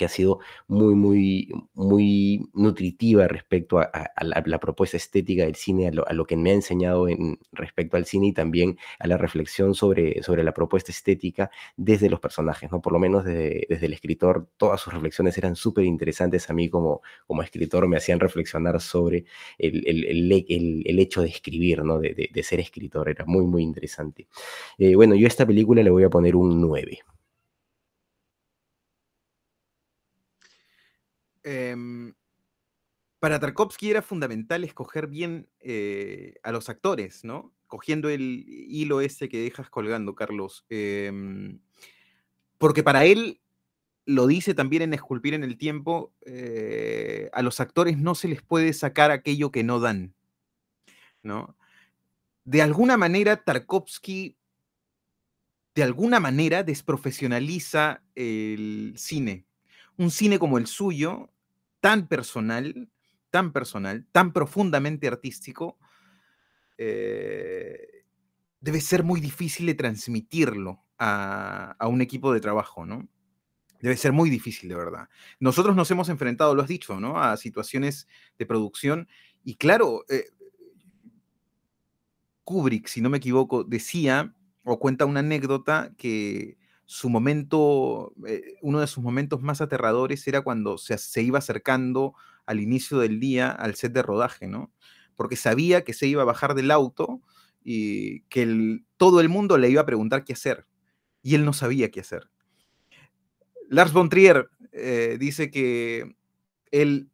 A: que ha sido muy, muy, muy nutritiva respecto a, la, propuesta estética del cine, a lo, que me ha enseñado en, respecto al cine y también a la reflexión sobre, sobre la propuesta estética desde los personajes, ¿no? Por lo menos desde, el escritor, todas sus reflexiones eran súper interesantes a mí como, como escritor, me hacían reflexionar sobre el, el, el, hecho de escribir, ¿no? De, de, ser escritor, era muy, muy interesante. Eh, bueno, yo a esta película le voy a poner un 9.
B: Em, para Tarkovsky era fundamental escoger bien eh, a los actores, ¿no? Cogiendo el hilo ese que dejas colgando, Carlos. Em, porque para él, lo dice también en Esculpir en el Tiempo, eh, a los actores no se les puede sacar aquello que no dan, ¿no? De alguna manera, Tarkovsky, de alguna manera, desprofesionaliza el cine, un cine como el suyo, tan personal, tan personal, tan profundamente artístico, eh, debe ser muy difícil de transmitirlo a, un equipo de trabajo, ¿no? Debe ser muy difícil, de verdad. Nosotros nos hemos enfrentado, lo has dicho, ¿no? A situaciones de producción y claro, eh, Kubrick, si no me equivoco, decía o cuenta una anécdota que su momento, eh, uno de sus momentos más aterradores era cuando se, se, iba acercando al inicio del día al set de rodaje, ¿no? Porque sabía que se iba a bajar del auto y que todo el mundo le iba a preguntar qué hacer. Y él no sabía qué hacer. Lars von Trier eh, dice que él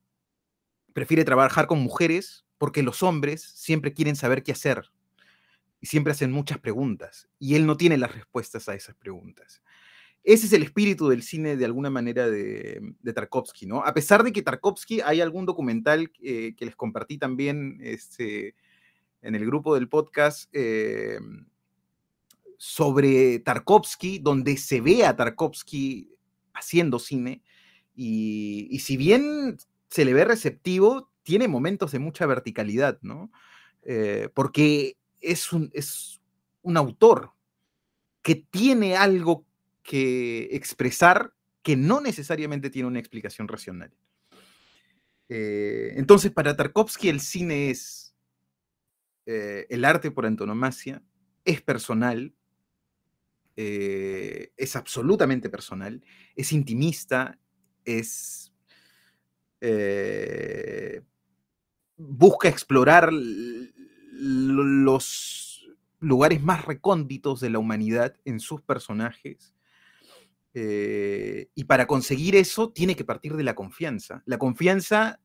B: prefiere trabajar con mujeres porque los hombres siempre quieren saber qué hacer y siempre hacen muchas preguntas y él no tiene las respuestas a esas preguntas. Ese es el espíritu del cine de alguna manera de, Tarkovsky, ¿no? A pesar de que Tarkovsky, hay algún documental eh, que les compartí también este, en el grupo del podcast eh, sobre Tarkovsky, donde se ve a Tarkovsky haciendo cine, y, si bien se le ve receptivo, tiene momentos de mucha verticalidad, ¿no? Eh, porque es un, es un autor que tiene algo que expresar que no necesariamente tiene una explicación racional. Eh, entonces, para Tarkovsky el cine es eh, el arte por antonomasia, es personal, eh, es absolutamente personal, es intimista, es... busca explorar los lugares más recónditos de la humanidad en sus personajes eh, y para conseguir eso tiene que partir de la confianza. La confianza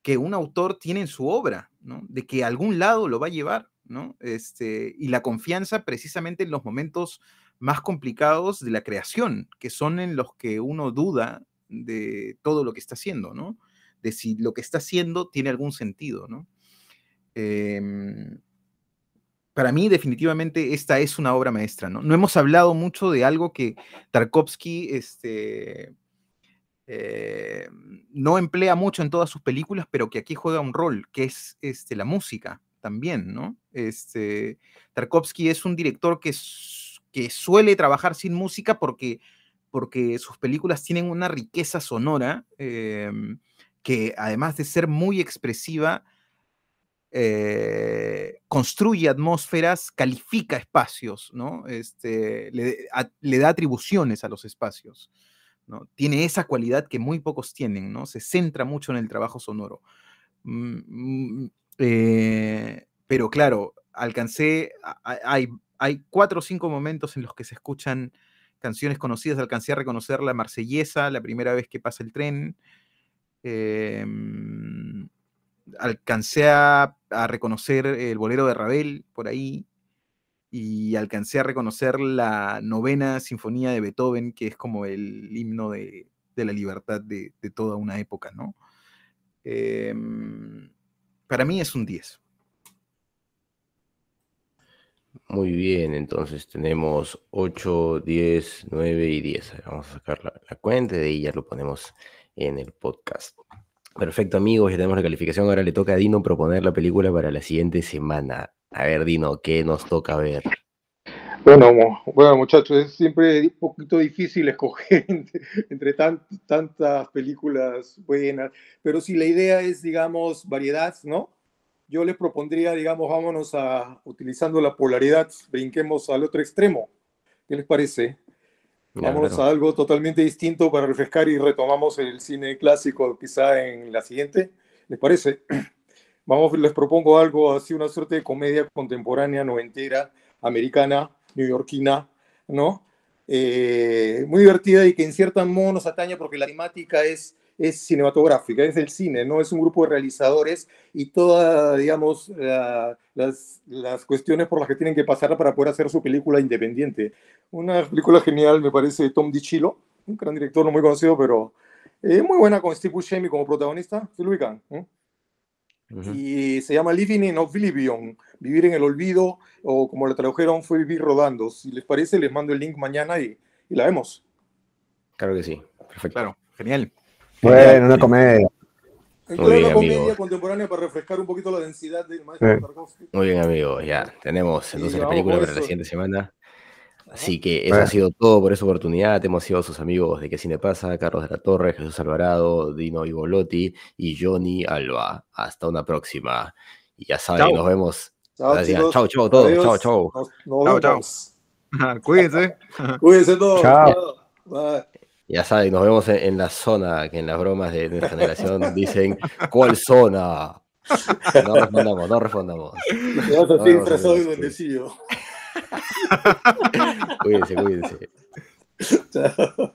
B: que un autor tiene en su obra, De que algún lado lo va a llevar, ¿no? Este, y la confianza precisamente en los momentos más complicados de la creación, que son en los que uno duda de todo lo que está haciendo, ¿no? De si lo que está haciendo tiene algún sentido, ¿no? Em, para mí definitivamente esta es una obra maestra, ¿no? No hemos hablado mucho de algo que Tarkovsky este, eh, no emplea mucho en todas sus películas, pero que aquí juega un rol, que es este, la música también, ¿no? Este, Tarkovsky es un director que, suele trabajar sin música porque, porque sus películas tienen una riqueza sonora em, que además de ser muy expresiva, eh, construye atmósferas, califica espacios, ¿no? Este, le, da atribuciones a los espacios. ¿no? Tiene esa cualidad que muy pocos tienen, ¿no? Se centra mucho en el trabajo sonoro. Mm, mm, eh, pero claro, alcancé, hay, hay cuatro o cinco momentos en los que se escuchan canciones conocidas, alcancé a reconocer la marsellesa la primera vez que pasa el tren. Eh, alcancé a, reconocer el bolero de Ravel por ahí. y alcancé a reconocer la novena sinfonía de Beethoven, que es como el himno de, de la libertad de, de, toda una época, ¿no? Eh, para mí es un 10.
A: Muy bien, entonces tenemos 8, 10, 9 y 10. Vamos a sacar la, la cuenta y ya lo ponemos en el podcast. Perfecto, amigos, ya tenemos la calificación. Ahora le toca a Dino proponer la película para la siguiente semana. A ver, Dino, ¿qué nos toca ver?
C: Bueno, bueno muchachos, es siempre un poquito difícil escoger <laughs> entre, entre tan, tantas películas buenas, pero si la idea es, digamos, variedad, ¿no? Yo les propondría, digamos, vámonos a, utilizando la polaridad, brinquemos al otro extremo. ¿Qué les parece? Vámonos claro. a algo totalmente distinto para refrescar y retomamos el cine clásico quizá en la siguiente. ¿Les parece? <clears throat> Vamos, les propongo algo así, una suerte de comedia contemporánea, noventera, americana, neoyorquina, ¿no? Eh, muy divertida y que en cierto modo nos atañe porque la temática es, es cinematográfica, es del cine, ¿no? Es un grupo de realizadores y todas, digamos, uh, las, las cuestiones por las que tienen que pasar para poder hacer su película independiente. Una película genial, me parece, Tom DiCillo, un gran director no muy conocido, pero eh, muy buena con Steve Buscemi como protagonista, ¿se lo ubican? ¿eh? Uh -huh. Y se llama Living in Oblivion, Vivir en el Olvido, o como la tradujeron fue Vivir Rodando. Si les parece, les mando el link mañana y, y la vemos.
A: Claro que sí, perfecto.
B: Claro, genial.
D: Bueno, una comedia.
C: Muy bien, una comedia amigo. contemporánea para refrescar un poquito la densidad del maestro
A: sí. Tarkovsky. Muy bien, amigos, ya tenemos entonces la película para la siguiente semana. Así que eso ha sido todo por esa oportunidad. Hemos sido sus amigos de ¿Qué Cine Pasa? Carlos de la Torre, Jesús Alvarado, Dino Igolotti y Johnny Alba. Hasta una próxima. Y ya saben, chau. nos vemos.
C: Chao,
A: chao, chao, todos. Chao, chao.
C: Nos
B: chao, <laughs> Cuídense. <laughs>
C: Cuídense todos.
D: Chao.
C: Bye.
A: Ya saben, nos vemos en, en, la zona, que en las bromas de nuestra generación dicen, ¿cuál zona? No respondamos, no respondamos.
C: Te vas disfrazado y bendecido. <laughs>
A: cuídense, cuídense.
C: Chao.